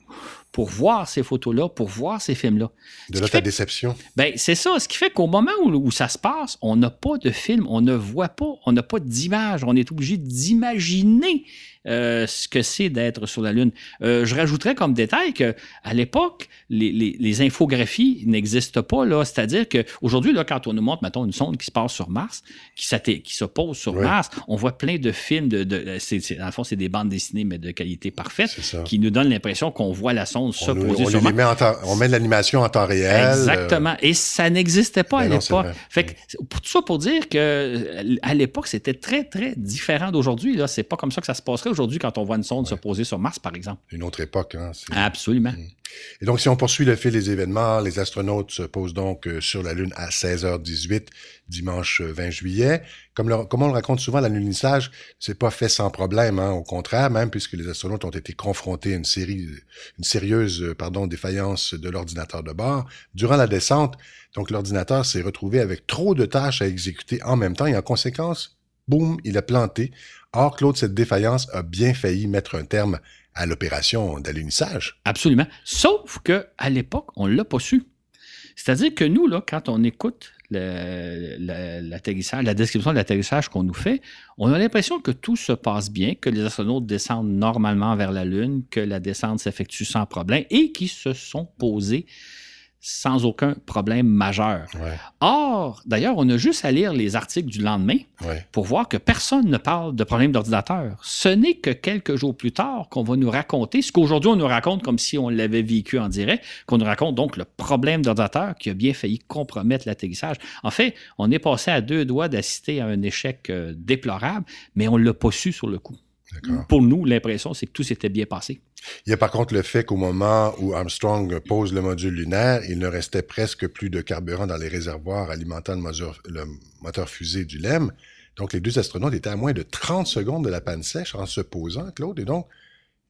pour voir ces photos-là, pour voir ces films-là. De là ta déception. Ben, c'est ça. Ce qui fait qu'au moment où, où, ça se passe, on n'a pas de film, on ne voit pas, on n'a pas d'image. On est obligé d'imaginer euh, ce que c'est d'être sur la Lune. Euh, je rajouterais comme détail qu'à l'époque, les, les, les, infographies n'existent pas. là. C'est-à-dire qu'aujourd'hui, quand on nous montre, mettons, une sonde qui se passe sur Mars, qui, qui se pose sur Mars, on voit plein de films. De, de c'est, dans le fond, c'est des bandes dessinées, mais de qualité parfaite, qui nous donnent l'impression qu'on voit la sonde se poser sur Mars. Temps, on met de l'animation en temps réel. Exactement. Euh... Et ça n'existait pas ben à l'époque. Fait que, pour tout ça pour dire que à l'époque, c'était très, très différent d'aujourd'hui. Là. C'est pas comme ça que ça se passerait aujourd'hui quand on voit une sonde se poser sur Mars, par exemple? Une autre époque. Hein, Absolument. Mm. Et donc, si on poursuit le fil des événements, les astronautes se posent donc euh, sur la Lune à 16h18, dimanche 20 euh, juillet. Comme, le, comme on le raconte souvent, l'alunissage, c'est pas fait sans problème, hein, au contraire, même puisque les astronautes ont été confrontés à une série, une sérieuse, euh, pardon, défaillance de l'ordinateur de bord. Durant la descente, donc l'ordinateur s'est retrouvé avec trop de tâches à exécuter en même temps et en conséquence, boum, il a planté. Or, Claude, cette défaillance a bien failli mettre un terme à l'opération d'alunissage. Absolument. Sauf que à l'époque, on ne l'a pas su. C'est-à-dire que nous, là, quand on écoute l'atterrissage, la description de l'atterrissage qu'on nous fait, on a l'impression que tout se passe bien, que les astronautes descendent normalement vers la Lune, que la descente s'effectue sans problème et qu'ils se sont posés sans aucun problème majeur. Or, d'ailleurs, on a juste à lire les articles du lendemain pour voir que personne ne parle de problème d'ordinateur. Ce n'est que quelques jours plus tard qu'on va nous raconter ce qu'aujourd'hui on nous raconte comme si on l'avait vécu en direct, qu'on nous raconte donc le problème d'ordinateur qui a bien failli compromettre l'atterrissage. En fait, on est passé à deux doigts d'assister à un échec euh, déplorable, mais on ne l'a pas su sur le coup. Pour nous, l'impression, c'est que tout s'était bien passé. Il y a par contre le fait qu'au moment où Armstrong pose le module lunaire, il ne restait presque plus de carburant dans les réservoirs alimentant le moteur, le moteur fusée du LEM. Donc, les deux astronautes étaient à moins de 30 secondes de la panne sèche en se posant, Claude, et donc,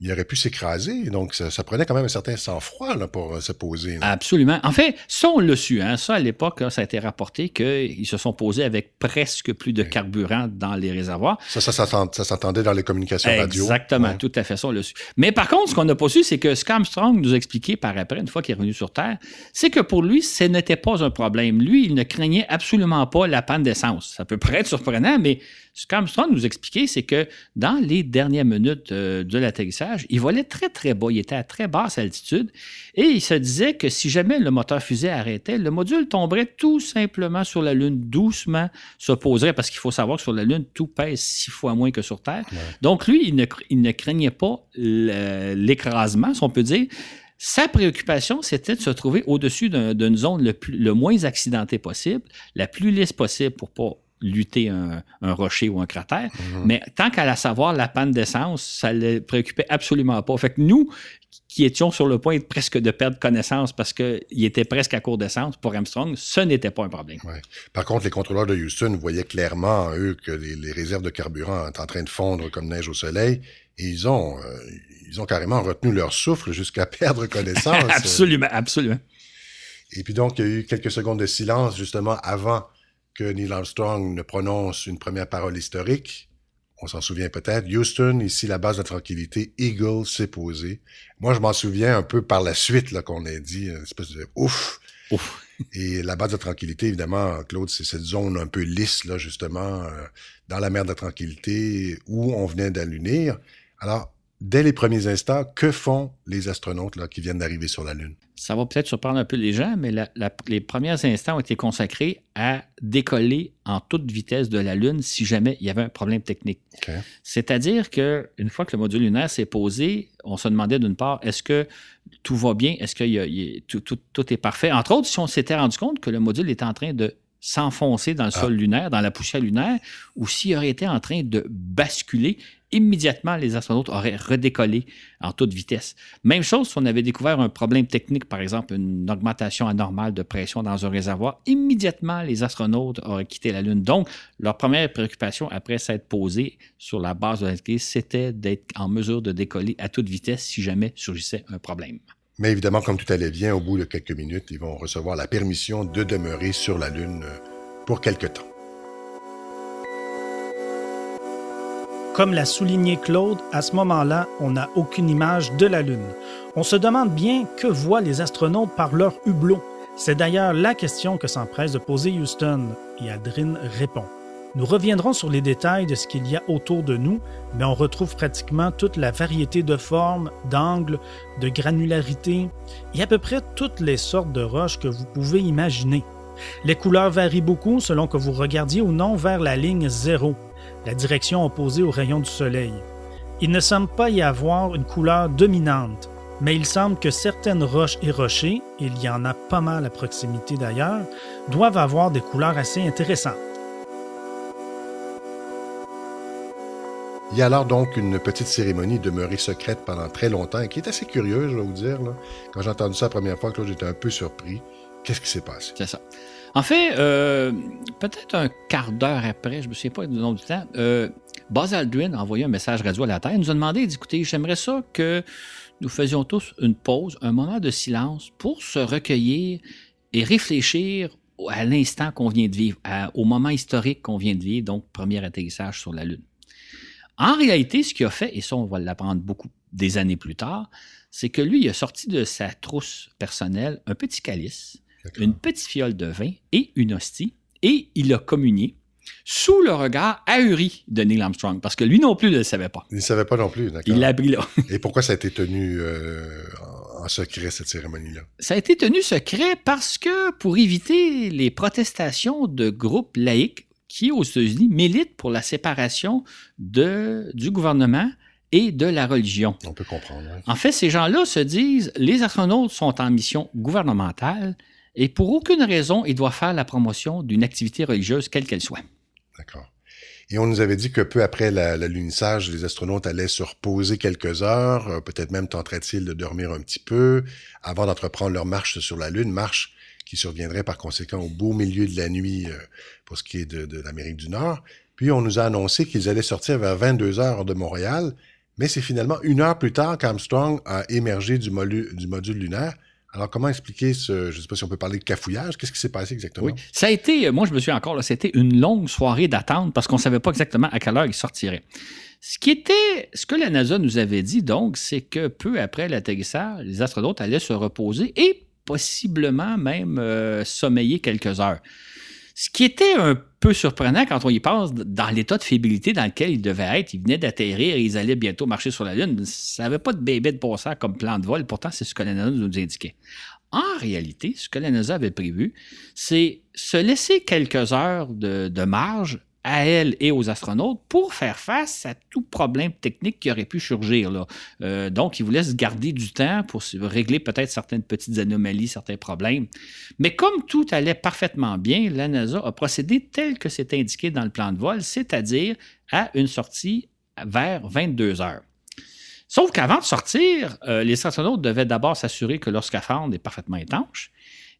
il aurait pu s'écraser. Donc, ça, prenait quand même un certain sang-froid pour euh, se poser. Absolument. En fait, ça, on l'a su. Hein. Ça, à l'époque, ça a été rapporté qu'ils se sont posés avec presque plus de carburant dans les réservoirs. Ça, ça, ça, s'entendait dans les communications radio. Exactement. Tout à fait. Ça, on l'a su. Mais par contre, ce qu'on n'a pas su, c'est que ce qu'Armstrong nous a expliqué par après, une fois qu'il est revenu sur Terre, c'est que pour lui, ce n'était pas un problème. Lui, il ne craignait absolument pas la panne d'essence. Ça peut paraître surprenant, mais ce qu'Armstrong nous expliquait, c'est que dans les dernières minutes euh, de l'atterrissage, il volait très, très bas. Il était à très basse altitude et il se disait que si jamais le moteur fusée arrêtait, le module tomberait tout simplement sur la Lune, doucement se poserait, parce qu'il faut savoir que sur la Lune, tout pèse six fois moins que sur Terre. Donc, lui, il ne, il ne craignait pas l'écrasement, si on peut dire. Sa préoccupation, c'était de se trouver au-dessus d'une zone le, plus, le moins accidentée possible, la plus lisse possible pour pas lutter un, rocher ou un cratère. Mhm. Mais tant qu'à la savoir, la panne d'essence, ça ne le préoccupait absolument pas. Fait que nous, qui étions sur le point presque de perdre connaissance parce qu'il était presque à court d'essence pour Armstrong, ce n'était pas un problème. Par contre, les contrôleurs de Houston voyaient clairement, eux, que les, réserves de carburant étaient en train de fondre comme neige au soleil et ils ont, euh, ils ont carrément retenu leur souffle jusqu'à perdre connaissance. absolument, absolument. Et puis donc, il y a eu quelques secondes de silence justement avant que Neil Armstrong ne prononce une première parole historique. On s'en souvient peut-être. Houston, ici la base de tranquillité, Eagle s'est posé. Moi, je m'en souviens un peu par la suite là qu'on a dit, une espèce de ouf. Ouf. Et la base de tranquillité, évidemment, Claude, c'est cette zone un peu lisse, là, justement, euh, dans la mer de tranquillité où on venait d'allunir. Alors, dès les premiers instants, que font les astronautes là, qui viennent d'arriver sur la Lune? ça va peut-être surprendre un peu les gens, mais les premiers instants ont été consacrés à décoller en toute vitesse de la Lune si jamais il y avait un problème technique. C'est-à-dire qu'une fois que le module lunaire s'est posé, on se demandait d'une part, est-ce que tout va bien? Est-ce que tout, tout, est parfait? Entre autres, si on s'était rendu compte que le module était en train de s'enfoncer dans le sol lunaire, dans la poussière lunaire, ou s'il aurait été en train de basculer, immédiatement les astronautes auraient redécollé en toute vitesse. Même chose si on avait découvert un problème technique, par exemple une augmentation anormale de pression dans un réservoir, immédiatement les astronautes auraient quitté la Lune. Donc, leur première préoccupation après s'être posée sur la base de l'indicateur, c'était d'être en mesure de décoller à toute vitesse si jamais surgissait un problème. Mais évidemment, comme tout allait bien, au bout de quelques minutes, ils vont recevoir la permission de demeurer sur la Lune euh, pour quelque temps. Comme l'a souligné Claude, à ce moment-là, on n'a aucune image de la Lune. On se demande bien que voient les astronautes par leur hublot. C'est d'ailleurs la question que s'empresse de poser Houston, et Aldrin répond. Nous reviendrons sur les détails de ce qu'il y a autour de nous, mais on retrouve pratiquement toute la variété de formes, d'angles, de granularité et à peu près toutes les sortes de roches que vous pouvez imaginer. Les couleurs varient beaucoup selon que vous regardiez ou non vers la ligne zéro, la direction opposée au rayon du soleil. Il ne semble pas y avoir une couleur dominante, mais il semble que certaines roches et rochers, il y en a pas mal à proximité d'ailleurs, doivent avoir des couleurs assez intéressantes. Il y a alors donc une petite cérémonie demeurée secrète pendant très longtemps et qui est assez curieuse, je vais vous dire. Quand j'ai entendu ça la première fois, j'étais un peu surpris. Qu'est-ce qui s'est passé? C'est ça. En fait, euh, peut-être un quart d'heure après, je ne me souviens pas du nom du temps, euh, Buzz Aldrin a envoyé un message radio à la Terre. Il nous a demandé d'écouter, j'aimerais ça que nous faisions tous une pause, un moment de silence pour se recueillir et réfléchir à l'instant qu'on vient de vivre, au moment historique qu'on vient de vivre, donc premier atterrissage sur la Lune. En réalité, ce qu'il a fait, et ça, on va l'apprendre beaucoup des années plus tard, c'est que lui, il a sorti de sa trousse personnelle un petit calice, une petite fiole de vin et une hostie, et il a communié sous le regard ahuri de Neil Armstrong, parce que lui non plus ne le savait pas. Il ne savait pas non plus, d'accord. Il l'a appris là. et pourquoi ça a été tenu euh, en secret, cette cérémonie-là? Ça a été tenu secret parce que pour éviter les protestations de groupes laïcs qui, aux États-Unis, militent pour la séparation de, du gouvernement et de la religion. On peut comprendre. En fait, ces gens-là se disent les astronautes sont en mission gouvernementale et pour aucune raison, ils doivent faire la promotion d'une activité religieuse, quelle qu'elle soit. D'accord. Et on nous avait dit que peu après l'alunissage, les astronautes allaient se reposer quelques heures, euh, peut-être même tenteraient-ils de dormir un petit peu avant d'entreprendre leur marche sur la Lune, marche qui surviendrait par conséquent au beau milieu de la nuit euh, pour ce qui est de, l'Amérique du Nord. Puis on nous a annoncé qu'ils allaient sortir vers 22 heures de Montréal, mais c'est finalement une heure plus tard qu'Armstrong a émergé du module lunaire. Alors, comment expliquer ce, je ne sais pas si on peut parler de cafouillage, qu'est-ce qui s'est passé exactement? Oui, ça a été, euh, moi je me suis encore c'était une longue soirée d'attente parce qu'on ne savait pas exactement à quelle heure il sortirait. Ce qui était, ce que la NASA nous avait dit donc, c'est que peu après l'atterrissage, les astronautes allaient se reposer et possiblement même euh, sommeiller quelques heures. Ce qui était un surprenant quand on y pense dans l'état de fébrilité dans lequel ils devaient être. Ils venaient d'atterrir et ils allaient bientôt marcher sur la Lune. Ça n'avait pas de bébé de passage comme plan de vol. Pourtant, c'est ce que la NASA nous indiquait. En réalité, ce que la NASA avait prévu, c'est se laisser quelques heures de marge à elle et aux astronautes pour faire face à tout problème technique qui aurait pu surgir. Euh, donc, ils voulaient se garder du temps pour régler peut-être certaines petites anomalies, certains problèmes. Mais comme tout allait parfaitement bien, la NASA a procédé tel que c'est indiqué dans le plan de vol, c'est-à-dire à une sortie vers 22 heures. Sauf qu'avant de sortir, euh, les astronautes devaient d'abord s'assurer que leur scaphandre est parfaitement étanche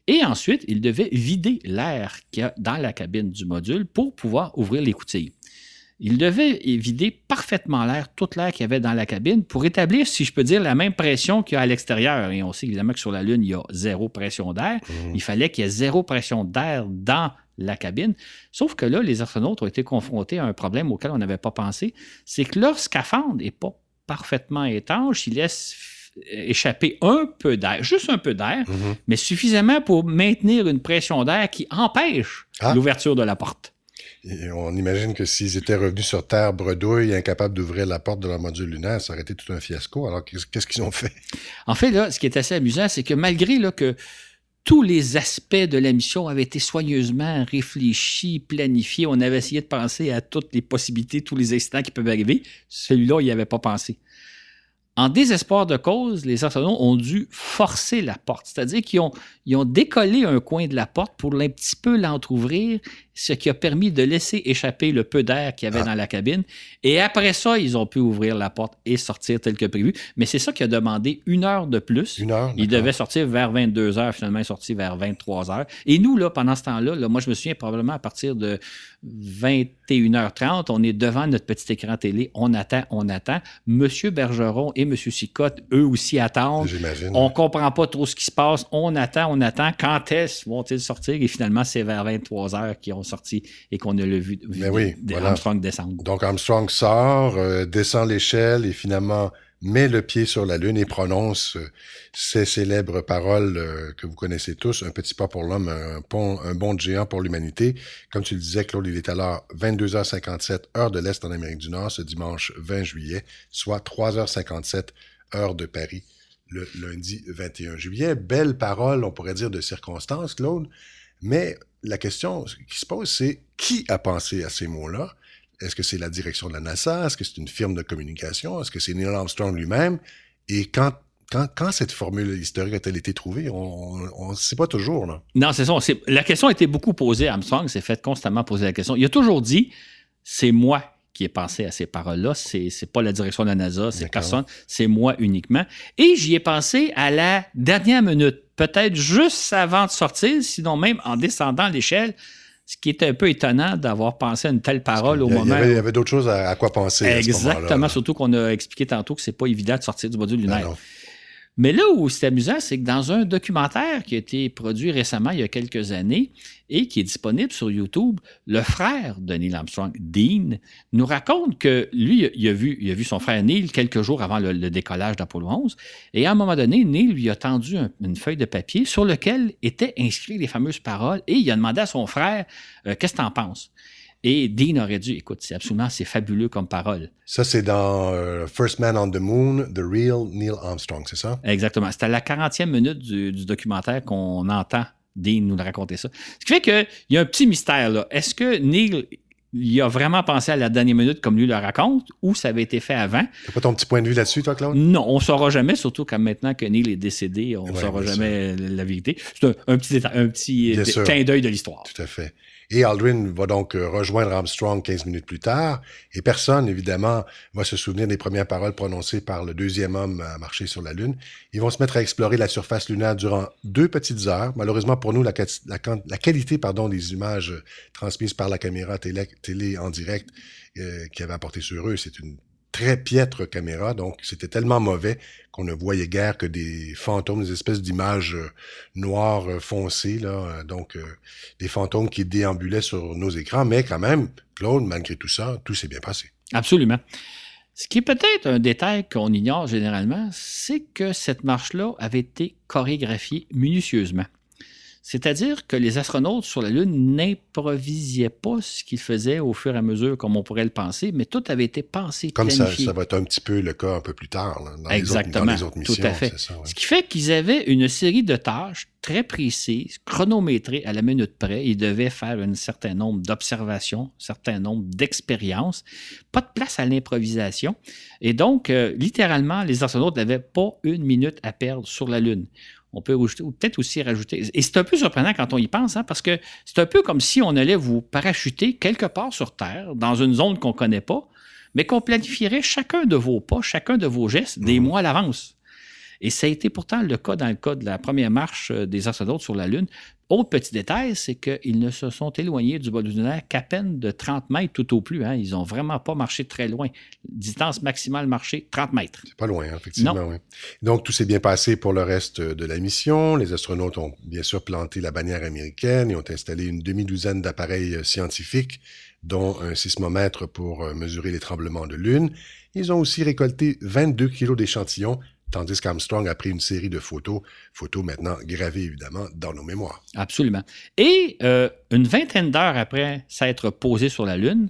et ensuite, il devait vider l'air qu'il y a dans la cabine du module pour pouvoir ouvrir les coutilles. Il devait vider parfaitement l'air, toute l'air qu'il y avait dans la cabine, pour établir, si je peux dire, la même pression qu'il y a à l'extérieur. Et on sait évidemment que sur la Lune, il y a zéro pression d'air. Mmh. Il fallait qu'il y ait zéro pression d'air dans la cabine. Sauf que là, les astronautes ont été confrontés à un problème auquel on n'avait pas pensé. C'est que leur scaphandre n'est pas parfaitement étanche. Il laisse échapper un peu d'air, juste un peu d'air, mhm. mais suffisamment pour maintenir une pression d'air qui empêche ah. l'ouverture de la porte. on imagine que s'ils étaient revenus sur Terre bredouille, incapables d'ouvrir la porte de leur module lunaire, ça aurait été tout un fiasco. Alors, qu'est-ce qu'ils ont fait? En fait, là, ce qui est assez amusant, c'est que malgré là, que tous les aspects de la mission avaient été soigneusement réfléchis, planifiés, on avait essayé de penser à toutes les possibilités, tous les incidents qui peuvent arriver, celui-là, il n'y avait pas pensé En désespoir de cause, les astronautes ont dû forcer la porte, c'est-à-dire qu'ils ont, ils ont décollé un coin de la porte pour un petit peu l'entrouvrir, ce qui a permis de laisser échapper le peu d'air qu'il y avait Ah. dans la cabine. Et après ça, ils ont pu ouvrir la porte et sortir tel que prévu. Mais c'est ça qui a demandé une heure de plus. Une heure. Il d'accord. devait sortir vers 22 heures, finalement, il est sorti vers 23 heures. Et nous, là, pendant ce temps-là, là, moi, je me souviens probablement à partir de 21h30, on est devant notre petit écran télé, on attend, on attend. Monsieur Bergeron et Monsieur Sicotte, eux aussi attendent. J'imagine. On comprend pas trop ce qui se passe. On attend, on attend. Quand est-ce vont-ils sortir? Et finalement, c'est vers 23 heures qu'ils ont sorti et qu'on a le vu, vu Ben oui, des voilà. Armstrong descendre. Donc Armstrong sort, euh, descend l'échelle et finalement met le pied sur la Lune et prononce euh, ces célèbres paroles euh, que vous connaissez tous, un petit pas pour l'homme, un, pont- un bond géant pour l'humanité. Comme tu le disais, Claude, il est alors 22h57 heure de l'Est en Amérique du Nord ce dimanche 20 juillet, soit 3h57 heure de Paris le lundi 21 juillet. Belle parole, on pourrait dire, de circonstance, Claude. Mais la question qui se pose, c'est qui a pensé à ces mots-là? Est-ce que c'est la direction de la NASA? Est-ce que c'est une firme de communication? Est-ce que c'est Neil Armstrong lui-même? Et quand, quand, quand cette formule historique a-t-elle été trouvée? On ne sait pas toujours. Là. Non, c'est ça. La question a été beaucoup posée. Armstrong s'est fait constamment poser la question. Il a toujours dit c'est moi qui ai pensé à ces paroles-là. C'est, c'est pas la direction de la NASA, c'est personne, c'est moi uniquement. Et j'y ai pensé à la dernière minute, peut-être juste avant de sortir, sinon même en descendant l'échelle. Ce qui est un peu étonnant d'avoir pensé à une telle parole au il y, a- moment il y avait, il y où- avait d'autres choses à, à quoi penser. à ce moment-là, Exactement, surtout qu'on a expliqué tantôt que c'est pas évident de sortir du module Non, lunaire. non. Mais là où c'est amusant, c'est que dans un documentaire qui a été produit récemment, il y a quelques années, et qui est disponible sur YouTube, le frère de Neil Armstrong, Dean, nous raconte que lui, il a vu, son frère Neil quelques jours avant le, décollage d'Apollo 11, et à un moment donné, Neil lui a tendu un- une feuille de papier sur lequel étaient inscrites les fameuses paroles, et il a demandé à son frère, euh, qu'est-ce que t'en penses? Et Dean aurait dit, écoute, c'est absolument, c'est fabuleux comme parole. Ça, c'est dans euh, First Man on the Moon, The Real Neil Armstrong, c'est ça? Exactement. C'était à la 40e minute du, du documentaire qu'on entend Dean nous le raconter ça. Ce qui fait qu'il y a un petit mystère là. Est-ce que Neil il a vraiment pensé à la dernière minute comme lui le raconte ou ça avait été fait avant? T'as pas ton petit point de vue là-dessus, toi, Claude? Non, on ne saura jamais, surtout quand maintenant que Neil est décédé, on ne Ouais, saura jamais la vérité. C'est un, un petit, un petit clin d'œil de l'histoire. Tout à fait. Et Aldrin va donc euh, rejoindre Armstrong 15 minutes plus tard, et personne, évidemment, va se souvenir des premières paroles prononcées par le deuxième homme à marcher sur la Lune. Ils vont se mettre à explorer la surface lunaire durant deux petites heures. Malheureusement pour nous, la, qualité pardon, des images transmises par la caméra télé, en direct euh, qu'ils avaient apporté sur eux, c'est une très piètre caméra, donc c'était tellement mauvais qu'on ne voyait guère que des fantômes, des espèces d'images euh, noires euh, foncées, là, euh, donc des fantômes qui déambulaient sur nos écrans, mais quand même, Claude, malgré tout ça, tout s'est bien passé. Absolument. Ce qui est peut-être un détail qu'on ignore généralement, c'est que cette marche-là avait été chorégraphiée minutieusement. C'est-à-dire que les astronautes sur la Lune n'improvisaient pas ce qu'ils faisaient au fur et à mesure, comme on pourrait le penser, mais tout avait été pensé, Comme ça, planifié. ça va être un petit peu le cas un peu plus tard, là, dans, les autres, Exactement, dans les autres missions. tout à fait. c'est ça, ouais. Ce qui fait qu'ils avaient une série de tâches très précises, chronométrées à la minute près. Ils devaient faire un certain nombre d'observations, un certain nombre d'expériences. Pas de place à l'improvisation. Et donc, euh, littéralement, les astronautes n'avaient pas une minute à perdre sur la Lune. On peut peut-être aussi rajouter. Et c'est un peu surprenant quand on y pense, hein, parce que c'est un peu comme si on allait vous parachuter quelque part sur Terre, dans une zone qu'on ne connaît pas, mais qu'on planifierait chacun de vos pas, chacun de vos gestes des Mhm. mois à l'avance. Et ça a été pourtant le cas dans le cas de la première marche euh, des astronautes sur la Lune. Autre petit détail, c'est qu'ils ne se sont éloignés du bol lunaire qu'à peine de 30 mètres tout au plus. hein. Ils n'ont vraiment pas marché très loin. Distance maximale marchée, 30 mètres. C'est pas loin, hein, effectivement. oui. Donc, tout s'est bien passé pour le reste de la mission. Les astronautes ont bien sûr planté la bannière américaine et ont installé une demi-douzaine d'appareils euh, scientifiques, dont un sismomètre pour euh, mesurer les tremblements de lune. Ils ont aussi récolté 22 kilos d'échantillons, tandis qu'Armstrong a pris une série de photos, photos maintenant gravées évidemment dans nos mémoires. Absolument. Et euh, une vingtaine d'heures après s'être posé sur la Lune,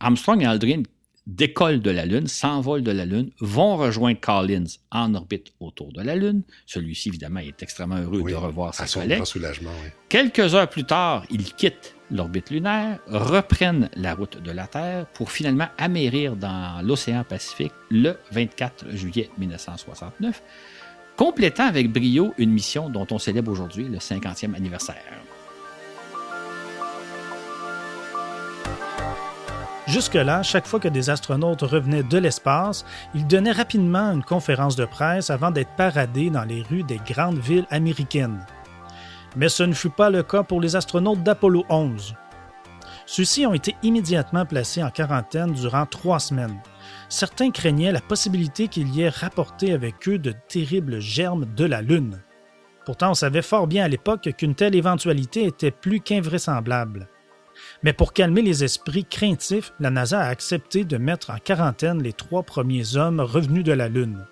Armstrong et Aldrin décollent de la Lune, s'envolent de la Lune, vont rejoindre Collins en orbite autour de la Lune. Celui-ci, évidemment, est extrêmement heureux Oui, de revoir à ses son collègues. grand soulagement, oui. Quelques heures plus tard, il quitte l'orbite lunaire, reprennent la route de la Terre pour finalement amérir dans l'océan Pacifique le 24 juillet 1969, complétant avec brio une mission dont on célèbre aujourd'hui le 50e anniversaire. Jusque-là, chaque fois que des astronautes revenaient de l'espace, ils donnaient rapidement une conférence de presse avant d'être paradés dans les rues des grandes villes américaines. Mais ce ne fut pas le cas pour les astronautes d'Apollo 11. Ceux-ci ont été immédiatement placés en quarantaine durant trois semaines. Certains craignaient la possibilité qu'il y ait rapporté avec eux de terribles germes de la Lune. Pourtant, on savait fort bien à l'époque qu'une telle éventualité était plus qu'invraisemblable. Mais pour calmer les esprits craintifs, la NASA a accepté de mettre en quarantaine les trois premiers hommes revenus de la Lune.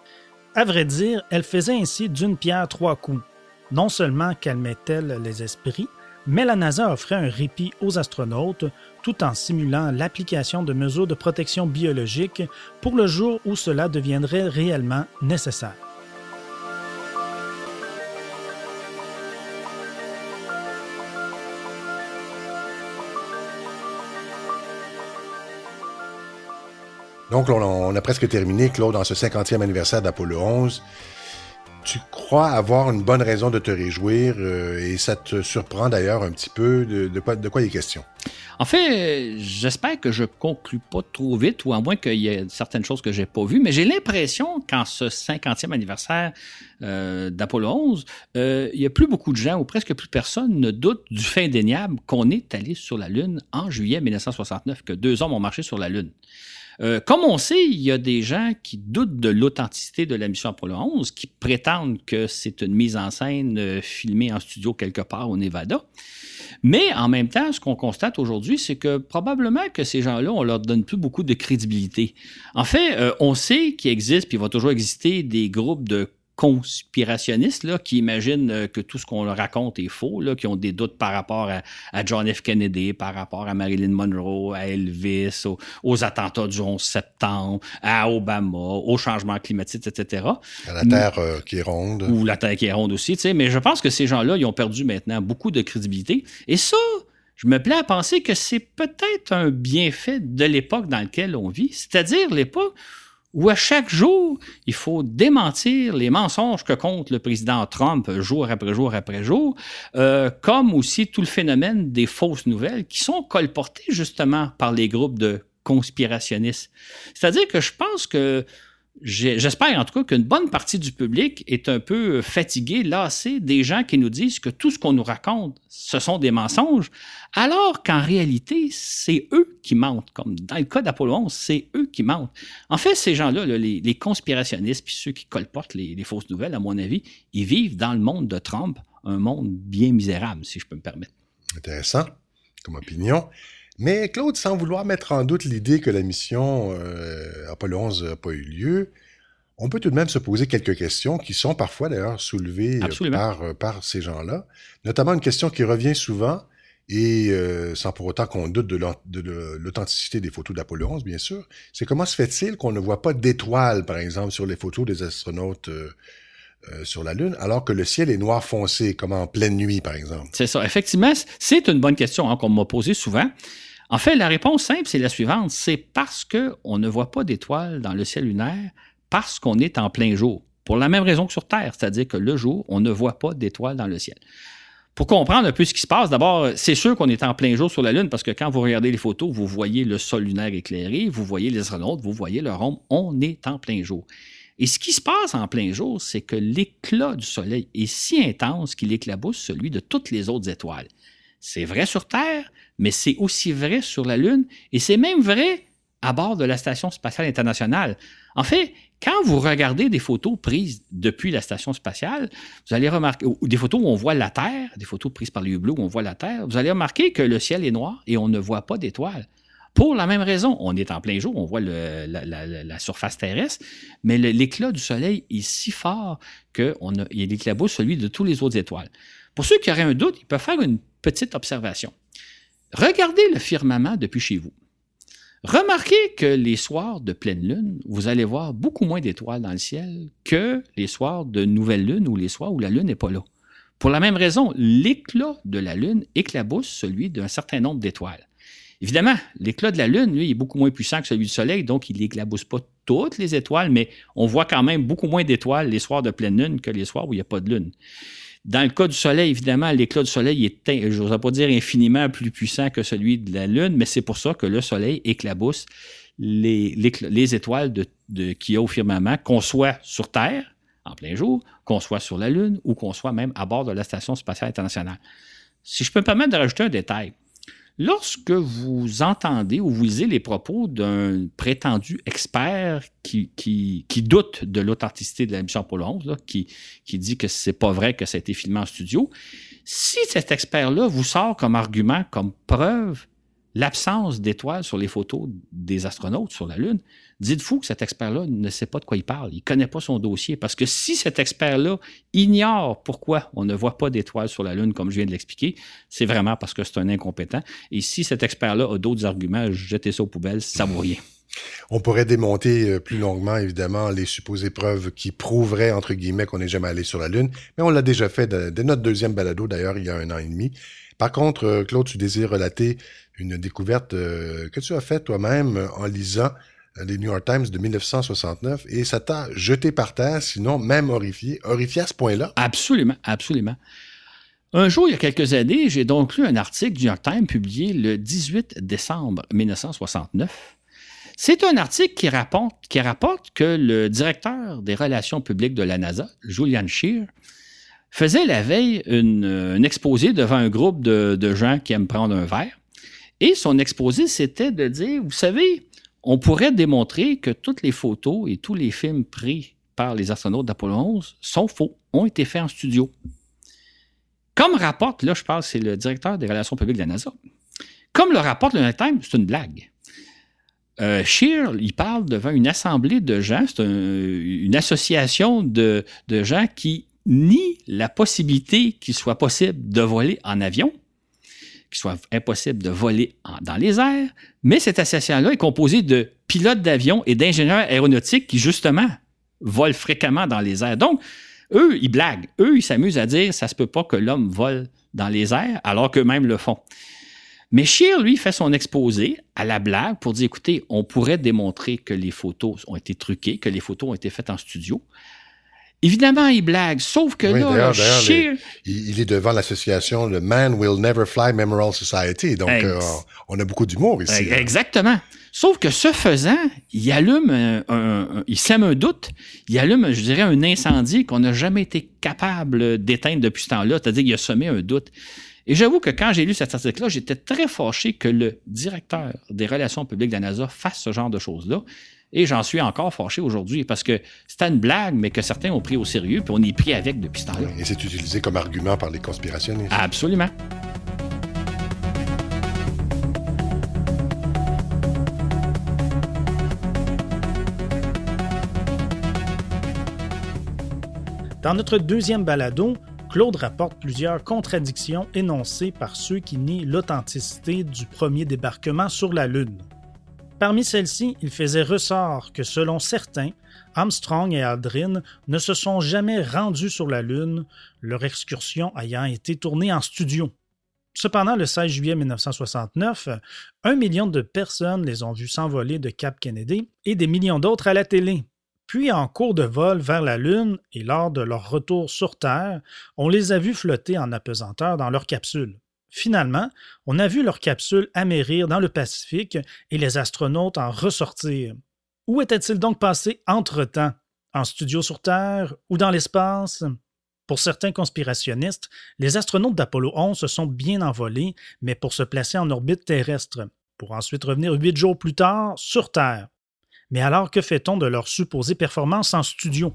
À vrai dire, elle faisait ainsi d'une pierre trois coups. Non seulement calmait-elle les esprits, mais la NASA offrait un répit aux astronautes tout en simulant l'application de mesures de protection biologique pour le jour où cela deviendrait réellement nécessaire. Donc, on a presque terminé, Claude, dans ce 50e anniversaire d'Apollo 11 tu crois avoir une bonne raison de te réjouir euh, et ça te surprend d'ailleurs un petit peu de, quoi, de quoi il est question? En fait, j'espère que je conclue pas trop vite ou à moins qu'il y ait certaines choses que j'ai pas vues, mais j'ai l'impression qu'en ce 50e anniversaire euh, d'Apollo 11, euh, il y a plus beaucoup de gens ou presque plus personne ne doute du fait indéniable qu'on est allé sur la Lune en juillet 1969, que deux hommes ont marché sur la Lune. Euh, comme on sait, il y a des gens qui doutent de l'authenticité de la mission Apollo 11, qui prétendent que c'est une mise en scène euh, filmée en studio quelque part au Nevada. Mais en même temps, ce qu'on constate aujourd'hui, c'est que probablement que ces gens-là, on leur donne plus beaucoup de crédibilité. En fait, euh, on sait qu'il existe, puis il va toujours exister des groupes de conspirationnistes là, qui imaginent euh, que tout ce qu'on leur raconte est faux, là, qui ont des doutes par rapport à, John F. Kennedy, par rapport à Marilyn Monroe, à Elvis, aux, attentats du 11 septembre, à Obama, au changement climatique, etc. À la Terre euh, qui est ronde. Ou la Terre qui est ronde aussi. Mais je pense que ces gens-là, ils ont perdu maintenant beaucoup de crédibilité. Et ça, je me plais à penser que c'est peut-être un bienfait de l'époque dans laquelle on vit, c'est-à-dire l'époque où à chaque jour, il faut démentir les mensonges que compte le président Trump jour après jour après jour, euh, comme aussi tout le phénomène des fausses nouvelles qui sont colportées justement par les groupes de conspirationnistes. C'est-à-dire que je pense que J'espère en tout cas qu'une bonne partie du public est un peu fatigué, lassé des gens qui nous disent que tout ce qu'on nous raconte, ce sont des mensonges, alors qu'en réalité, c'est eux qui mentent. Comme dans le cas d'Apollo 11, c'est eux qui mentent. En fait, ces gens-là, les, conspirationnistes, puis ceux qui colportent les fausses nouvelles, à mon avis, ils vivent dans le monde de Trump, un monde bien misérable, si je peux me permettre. Intéressant comme opinion. Mais Claude, sans vouloir mettre en doute l'idée que la mission euh, Apollo 11 n'a pas eu lieu, on peut tout de même se poser quelques questions qui sont parfois d'ailleurs soulevées euh, par, euh, par ces gens-là, notamment une question qui revient souvent et euh, sans pour autant qu'on doute de l'authenticité des photos d'Apollo 11, bien sûr, c'est comment se fait-il qu'on ne voit pas d'étoiles, par exemple, sur les photos des astronautes sur la Lune, alors que le ciel est noir foncé, comme en pleine nuit, par exemple? C'est ça. Effectivement, c'est une bonne question hein, qu'on m'a posée souvent. En fait, la réponse simple, c'est la suivante. C'est parce qu'on ne voit pas d'étoiles dans le ciel lunaire, parce qu'on est en plein jour. Pour la même raison que sur Terre, c'est-à-dire que le jour, on ne voit pas d'étoiles dans le ciel. Pour comprendre un peu ce qui se passe, d'abord, c'est sûr qu'on est en plein jour sur la Lune parce que quand vous regardez les photos, vous voyez le sol lunaire éclairé, vous voyez les astronautes, vous voyez leur ombre. On est en plein jour. Et ce qui se passe en plein jour, c'est que l'éclat du Soleil est si intense qu'il éclabousse celui de toutes les autres étoiles. C'est vrai sur Terre, mais c'est aussi vrai sur la Lune et c'est même vrai à bord de la Station spatiale internationale. En fait, quand vous regardez des photos prises depuis la station spatiale, vous allez remarquer, ou des photos où on voit la Terre, des photos prises par les hublots où on voit la Terre, vous allez remarquer que le ciel est noir et on ne voit pas d'étoiles. Pour la même raison, on est en plein jour, on voit la, surface terrestre, mais l'éclat du Soleil est si fort qu'il éclabousse celui de tous les autres étoiles. Pour ceux qui auraient un doute, ils peuvent faire une petite observation. Regardez le firmament depuis chez vous. Remarquez que les soirs de pleine lune, vous allez voir beaucoup moins d'étoiles dans le ciel que les soirs de nouvelle lune ou les soirs où la lune n'est pas là. Pour la même raison, l'éclat de la Lune éclabousse celui d'un certain nombre d'étoiles. Évidemment, l'éclat de la Lune, lui, est beaucoup moins puissant que celui du Soleil, donc il n'éclabousse pas toutes les étoiles, mais on voit quand même beaucoup moins d'étoiles les soirs de pleine Lune que les soirs où il n'y a pas de Lune. Dans le cas du Soleil, évidemment, l'éclat du Soleil est, je n'oserais pas dire infiniment plus puissant que celui de la Lune, mais c'est pour ça que le Soleil éclabousse les, les, étoiles de, qu'il y a au firmament, qu'on soit sur Terre, en plein jour, qu'on soit sur la Lune ou qu'on soit même à bord de la Station spatiale internationale. Si je peux me permettre de rajouter un détail, lorsque vous entendez ou vous lisez les propos d'un prétendu expert qui, doute de l'authenticité de la mission Apollo 11, qui, qui dit que c'est pas vrai que ça a été filmé en studio, si cet expert-là vous sort comme argument, comme preuve, l'absence d'étoiles sur les photos des astronautes sur la Lune, dites-vous que cet expert-là ne sait pas de quoi il parle. Il ne connaît pas son dossier. Parce que si cet expert-là ignore pourquoi on ne voit pas d'étoiles sur la Lune, comme je viens de l'expliquer, c'est vraiment parce que c'est un incompétent. Et si cet expert-là a d'autres arguments, jetez ça aux poubelles, ça vaut rien. On pourrait démonter euh, plus longuement, évidemment, les supposées preuves qui prouveraient, entre guillemets, qu'on n'est jamais allé sur la Lune, mais on l'a déjà fait dès notre deuxième balado, d'ailleurs, il y a un an et demi. Par contre, euh, Claude, tu désires relater une découverte euh, que tu as faite toi-même en lisant euh, les New York Times de 1969 et ça t'a jeté par terre, sinon même horrifié. Horrifié à ce point-là? Absolument, absolument. Un jour, il y a quelques années, j'ai donc lu un article du New York Times publié le 18 décembre 1969. C'est un article qui rapporte, que le directeur des relations publiques de la NASA, Julian Scheer, faisait la veille un exposé devant un groupe de gens qui aiment prendre un verre. Et son exposé, c'était de dire, vous savez, on pourrait démontrer que toutes les photos et tous les films pris par les astronautes d'Apollo 11 sont faux, ont été faits en studio. Comme rapporte, là je parle, c'est le directeur des relations publiques de la NASA, comme le rapporte le Times, c'est une blague. Euh, il parle devant une assemblée de gens, c'est une association de, de gens qui nient la possibilité qu'il soit possible de voler en avion, qu'il soit impossible de voler dans les airs, mais cette association-là est composée de pilotes d'avion et d'ingénieurs aéronautiques qui, justement, volent fréquemment dans les airs. Donc, eux, ils blaguent. Eux, ils s'amusent à dire ça se peut pas que l'homme vole dans les airs, alors qu'eux-mêmes le font. Mais Scheer, lui, fait son exposé à la blague pour dire écoutez, on pourrait démontrer que les photos ont été truquées, que les photos ont été faites en studio. Évidemment, il blague, sauf que là, il, est devant l'association le Man Will Never Fly Memorial Society, donc euh, on a beaucoup d'humour ici. Exactement. Sauf que ce faisant, il allume, un, il sème un doute, il allume, je dirais, un incendie qu'on n'a jamais été capable d'éteindre depuis ce temps-là, c'est-à-dire qu'il a semé un doute. Et j'avoue que quand j'ai lu cet article-là, j'étais très fâché que le directeur des relations publiques de la NASA fasse ce genre de choses-là. Et j'en suis encore fâché aujourd'hui parce que c'était une blague, mais que certains ont pris au sérieux, puis on est pris avec depuis ce temps-là. Et c'est utilisé comme argument par les conspirationnistes. Absolument. Dans notre deuxième balado, Claude rapporte plusieurs contradictions énoncées par ceux qui nient l'authenticité du premier débarquement sur la Lune. Parmi celles-ci, il faisait ressort que selon certains, Armstrong et Aldrin ne se sont jamais rendus sur la Lune, leur excursion ayant été tournée en studio. Cependant, le 16 juillet 1969, un million de personnes les ont vus s'envoler de Cap Kennedy et des millions d'autres à la télé. Puis, en cours de vol vers la Lune et lors de leur retour sur Terre, on les a vus flotter en apesanteur dans leur capsule. Finalement, on a vu leur capsule amérir dans le Pacifique et les astronautes en ressortir. Où étaient-ils donc passés entre-temps? En studio sur Terre ou dans l'espace? Pour certains conspirationnistes, les astronautes d'Apollo 11 se sont bien envolés, mais pour se placer en orbite terrestre, pour ensuite revenir huit jours plus tard sur Terre. Mais alors, que fait-on de leurs supposées performances en studio?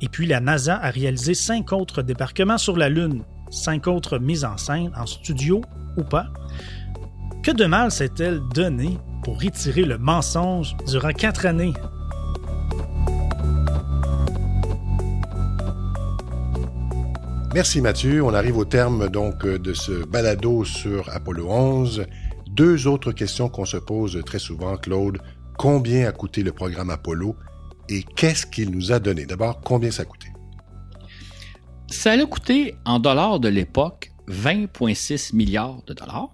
Et puis, la NASA a réalisé cinq autres débarquements sur la Lune, cinq autres mises en scène en studio ou pas. Que de mal s'est-elle donné pour retirer le mensonge durant quatre années? Merci Mathieu. On arrive au terme donc de ce balado sur Apollo 11. Deux autres questions qu'on se pose très souvent, Claude. Combien a coûté le programme Apollo et qu'est-ce qu'il nous a donné? D'abord, combien ça a coûté? Ça a coûté en dollars de l'époque 20,6 milliards de dollars.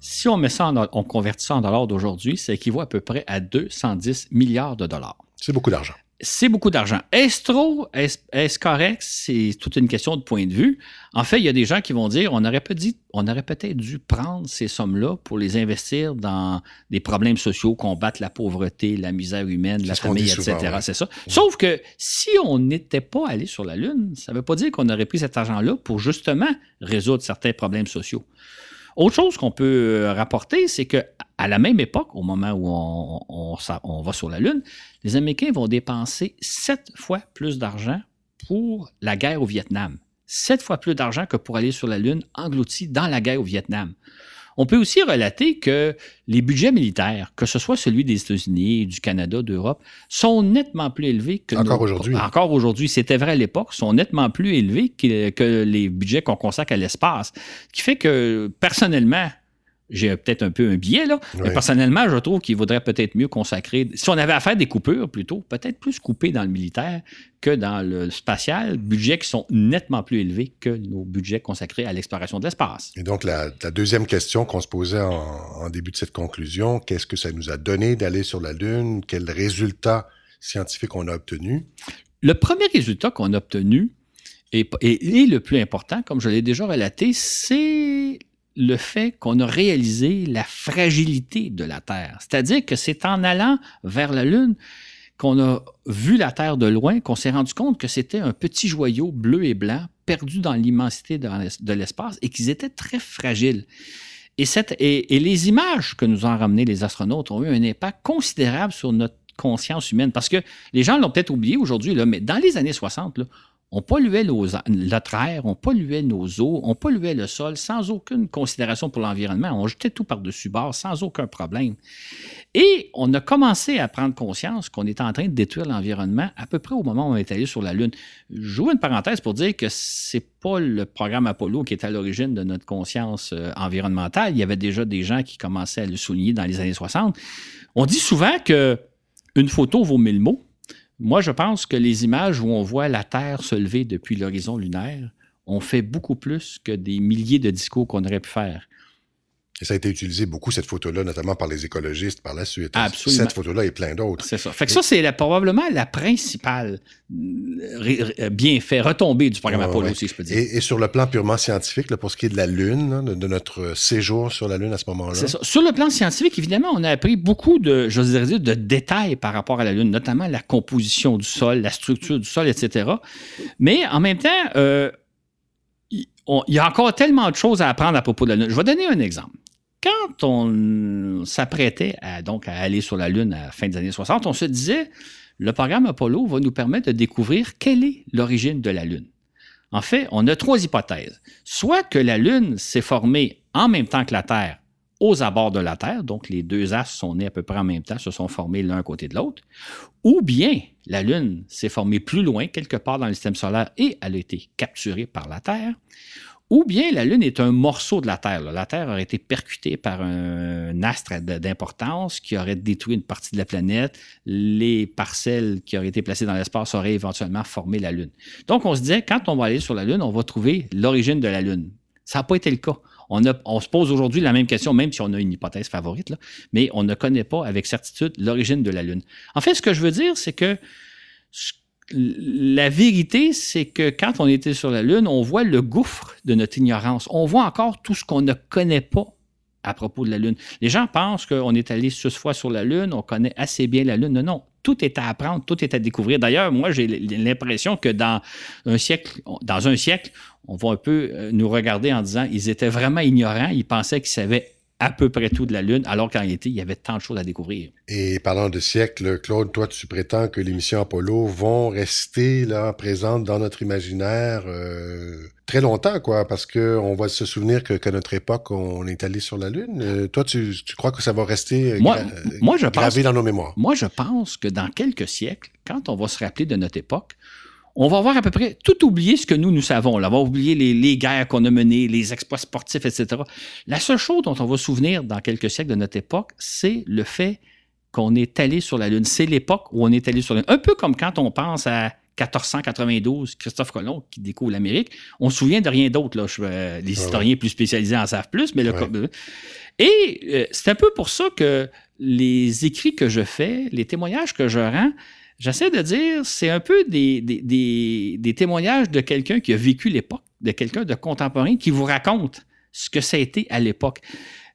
Si on met ça en, on convertit ça en dollars d'aujourd'hui, ça équivaut à peu près à 210 milliards de dollars. C'est beaucoup d'argent c'est beaucoup d'argent. Est-ce trop? Est-ce correct? C'est toute une question de point de vue. En fait, il y a des gens qui vont dire on aurait peut-être dû prendre ces sommes-là pour les investir dans des problèmes sociaux, combattre la pauvreté, la misère humaine, la famille, etc. C'est ça. Sauf que si on n'était pas allé sur la Lune, ça ne veut pas dire qu'on aurait pris cet argent-là pour justement résoudre certains problèmes sociaux. Autre chose qu'on peut euh, rapporter, c'est que à la même époque, au moment où on, va sur la Lune, les Américains vont dépenser sept fois plus d'argent pour la guerre au Vietnam. Sept fois plus d'argent que pour aller sur la Lune englouti dans la guerre au Vietnam. On peut aussi relater que les budgets militaires, que ce soit celui des États-Unis, du Canada, d'Europe, sont nettement plus élevés que encore aujourd'hui. Encore aujourd'hui, c'était vrai à l'époque, sont nettement plus élevés que, que les budgets qu'on consacre à l'espace, qui fait que personnellement, j'ai peut-être un peu un biais, là. Mais personnellement, je trouve qu'il vaudrait peut-être mieux consacrer, si on avait à faire des coupures plutôt, peut-être plus couper dans le militaire que dans le spatial, budgets qui sont nettement plus élevés que nos budgets consacrés à l'exploration de l'espace. Et donc, la, deuxième question qu'on se posait en, en, début de cette conclusion, qu'est-ce que ça nous a donné d'aller sur la Lune? Quels résultats scientifiques on a obtenus? Le premier résultat qu'on a obtenu, et, et, le plus important, comme je l'ai déjà relaté, c'est le fait qu'on a réalisé la fragilité de la Terre. C'est-à-dire que c'est en allant vers la Lune qu'on a vu la Terre de loin, qu'on s'est rendu compte que c'était un petit joyau bleu et blanc perdu dans l'immensité de l'espace et qu'ils étaient très fragiles. Et, les images que nous ont ramenées les astronautes ont eu un impact considérable sur notre conscience humaine. Parce que les gens l'ont peut-être oublié aujourd'hui, mais dans les années 60, là, on polluait notre air, on polluait nos eaux, on polluait le sol sans aucune considération pour l'environnement. On jetait tout par-dessus bord sans aucun problème. Et on a commencé à prendre conscience qu'on était en train de détruire l'environnement à peu près au moment où on est allé sur la Lune. J'ouvre une parenthèse pour dire que c'est pas le programme Apollo qui est à l'origine de notre conscience euh, environnementale. Il y avait déjà des gens qui commençaient à le souligner dans les années 60. On dit souvent que une photo vaut mille mots. Moi, je pense que les images où on voit la Terre se lever depuis l'horizon lunaire ont fait beaucoup plus que des milliers de discours qu'on aurait pu faire. Et ça a été utilisé beaucoup, cette photo-là, notamment par les écologistes par la suite. Absolument. Cette photo-là et plein d'autres. C'est ça. Fait que ça, c'est probablement la principale euh, bienfait, retombée du programme Apollo, si je peux dire. Et, sur le plan purement scientifique, pour ce qui est de la Lune, de, notre séjour sur la Lune à ce moment-là. C'est ça. Sur le plan scientifique, évidemment, on a appris beaucoup de, je dire, de détails par rapport à la Lune, notamment la composition du sol, la structure du sol, etc. Mais en même temps, euh, il y a encore tellement de choses à apprendre à propos de la Lune. Je vais donner un exemple quand on s'apprêtait à, donc, à aller sur la Lune à la fin des années 60, on se disait, le programme Apollo va nous permettre de découvrir quelle est l'origine de la Lune. En fait, on a trois hypothèses. Soit que la Lune s'est formée en même temps que la Terre aux abords de la Terre, donc les deux astres sont nés à peu près en même temps, se sont formés l'un côté de l'autre, ou bien la Lune s'est formée plus loin, quelque part dans le système solaire, et elle a été capturée par la Terre, ou bien la Lune est un morceau de la Terre. La Terre aurait été percutée par un astre d'importance qui aurait détruit une partie de la planète. Les parcelles qui auraient été placées dans l'espace auraient éventuellement formé la Lune. Donc, on se disait, quand on va aller sur la Lune, on va trouver l'origine de la Lune. Ça n'a pas été le cas. On, se pose aujourd'hui la même question, même si on a une hypothèse favorite, mais on ne connaît pas avec certitude l'origine de la Lune. En fait, ce que je veux dire, c'est que la vérité, c'est que quand on était sur la Lune, on voit le gouffre de notre ignorance. On voit encore tout ce qu'on ne connaît pas à propos de la Lune. Les gens pensent qu'on est allé six fois sur la Lune, on connaît assez bien la Lune. Non, non. Tout est à apprendre, tout est à découvrir. D'ailleurs, moi, j'ai l'impression que dans un siècle, dans un siècle, on va un peu euh, nous regarder en disant ils étaient vraiment ignorants, ils pensaient qu'ils savaient à peu près tout de la Lune, alors qu'en réalité, il y avait tant de choses à découvrir. Et parlant de siècles, Claude, toi, tu prétends que les missions Apollo vont rester là présentes dans notre imaginaire euh, très longtemps, quoi, parce que on va se souvenir que qu'à notre époque, on est allé sur la Lune. Euh, toi, tu, crois que ça va rester moi, moi, je gravé pense, dans nos mémoires? Moi, je pense que dans quelques siècles, quand on va se rappeler de notre époque, on va avoir à peu près tout oublié ce que nous, nous savons. on va oublier les, guerres qu'on a menées, les exploits sportifs, etc. La seule chose dont on va se souvenir dans quelques siècles de notre époque, c'est le fait qu'on est allé sur la Lune. C'est l'époque où on est allé sur la Lune. Un peu comme quand on pense à 1492, Christophe Colomb qui découvre l'Amérique. On se souvient de rien d'autre. Là. Je, les historiens plus spécialisés en savent plus, mais le, et euh, c'est un peu pour ça que les écrits que je fais, les témoignages que je rends, j'essaie de dire, c'est un peu des, témoignages de quelqu'un qui a vécu l'époque, de quelqu'un de contemporain qui vous raconte ce que ça a été à l'époque.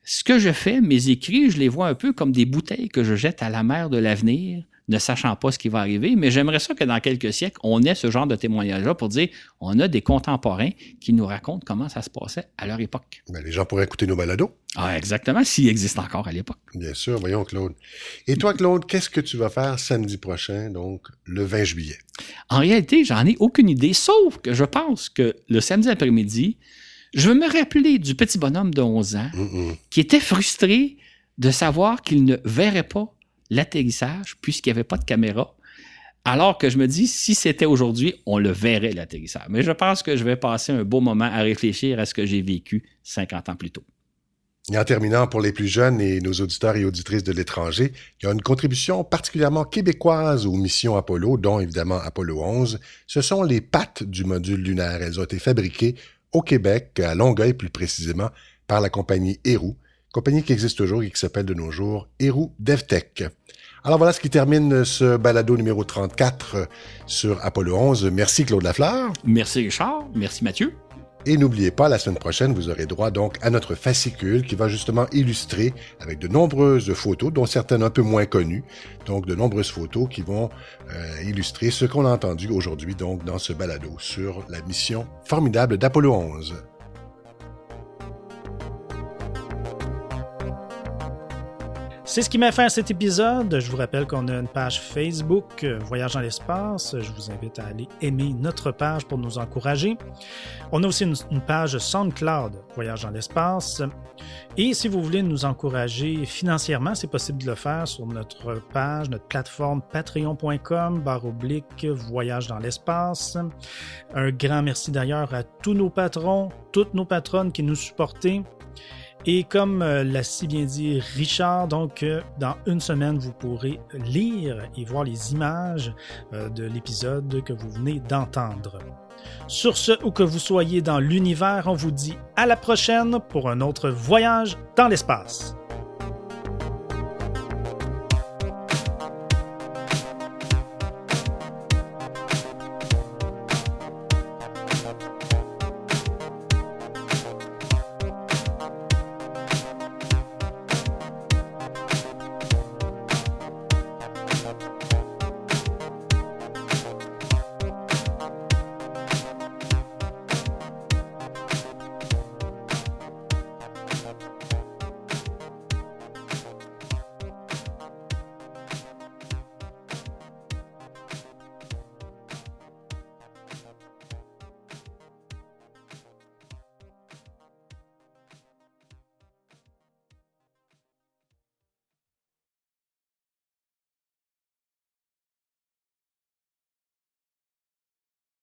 Ce que je fais, mes écrits, je les vois un peu comme des bouteilles que je jette à la mer de l'avenir ne sachant pas ce qui va arriver, mais j'aimerais ça que dans quelques siècles, on ait ce genre de témoignage-là pour dire on a des contemporains qui nous racontent comment ça se passait à leur époque. Ben, les gens pourraient écouter nos balados. Ah, exactement, s'il existe encore à l'époque. Bien sûr, voyons Claude. Et toi, Claude, qu'est-ce que tu vas faire samedi prochain, donc le 20 juillet? En réalité, j'en ai aucune idée, sauf que je pense que le samedi après-midi, je veux me rappeler du petit bonhomme de 11 ans qui était frustré de savoir qu'il ne verrait pas l'atterrissage puisqu'il n'y avait pas de caméra. Alors que je me dis, si c'était aujourd'hui, on le verrait, l'atterrissage. Mais je pense que je vais passer un beau moment à réfléchir à ce que j'ai vécu 50 ans plus tôt. Et en terminant, pour les plus jeunes et nos auditeurs et auditrices de l'étranger, il y a une contribution particulièrement québécoise aux missions Apollo, dont évidemment Apollo 11. Ce sont les pattes du module lunaire. Elles ont été fabriquées au Québec, à Longueuil plus précisément, par la compagnie Héroux, compagnie qui existe toujours et qui s'appelle de nos jours Héroux DevTech. Alors voilà ce qui termine ce balado numéro 34 sur Apollo 11. Merci Claude Lafleur. Merci Richard. Merci Mathieu. Et n'oubliez pas, la semaine prochaine, vous aurez droit donc à notre fascicule qui va justement illustrer avec de nombreuses photos, dont certaines un peu moins connues, donc de nombreuses photos qui vont euh, illustrer ce qu'on a entendu aujourd'hui donc dans ce balado sur la mission formidable d'Apollo 11. C'est ce qui m'a fait à cet épisode. Je vous rappelle qu'on a une page Facebook, euh, Voyage dans l'espace. Je vous invite à aller aimer notre page pour nous encourager. On a aussi une, page SoundCloud, Voyage dans l'espace. Et si vous voulez nous encourager financièrement, c'est possible de le faire sur notre page, notre plateforme patreon.com, barre oblique, Voyage dans l'espace. Un grand merci d'ailleurs à tous nos patrons, toutes nos patronnes qui nous supportent. Et comme euh, l'a si bien dit Richard, donc euh, dans une semaine, vous pourrez lire et voir les images euh, de l'épisode que vous venez d'entendre. Sur ce, où que vous soyez dans l'univers, on vous dit à la prochaine pour un autre voyage dans l'espace.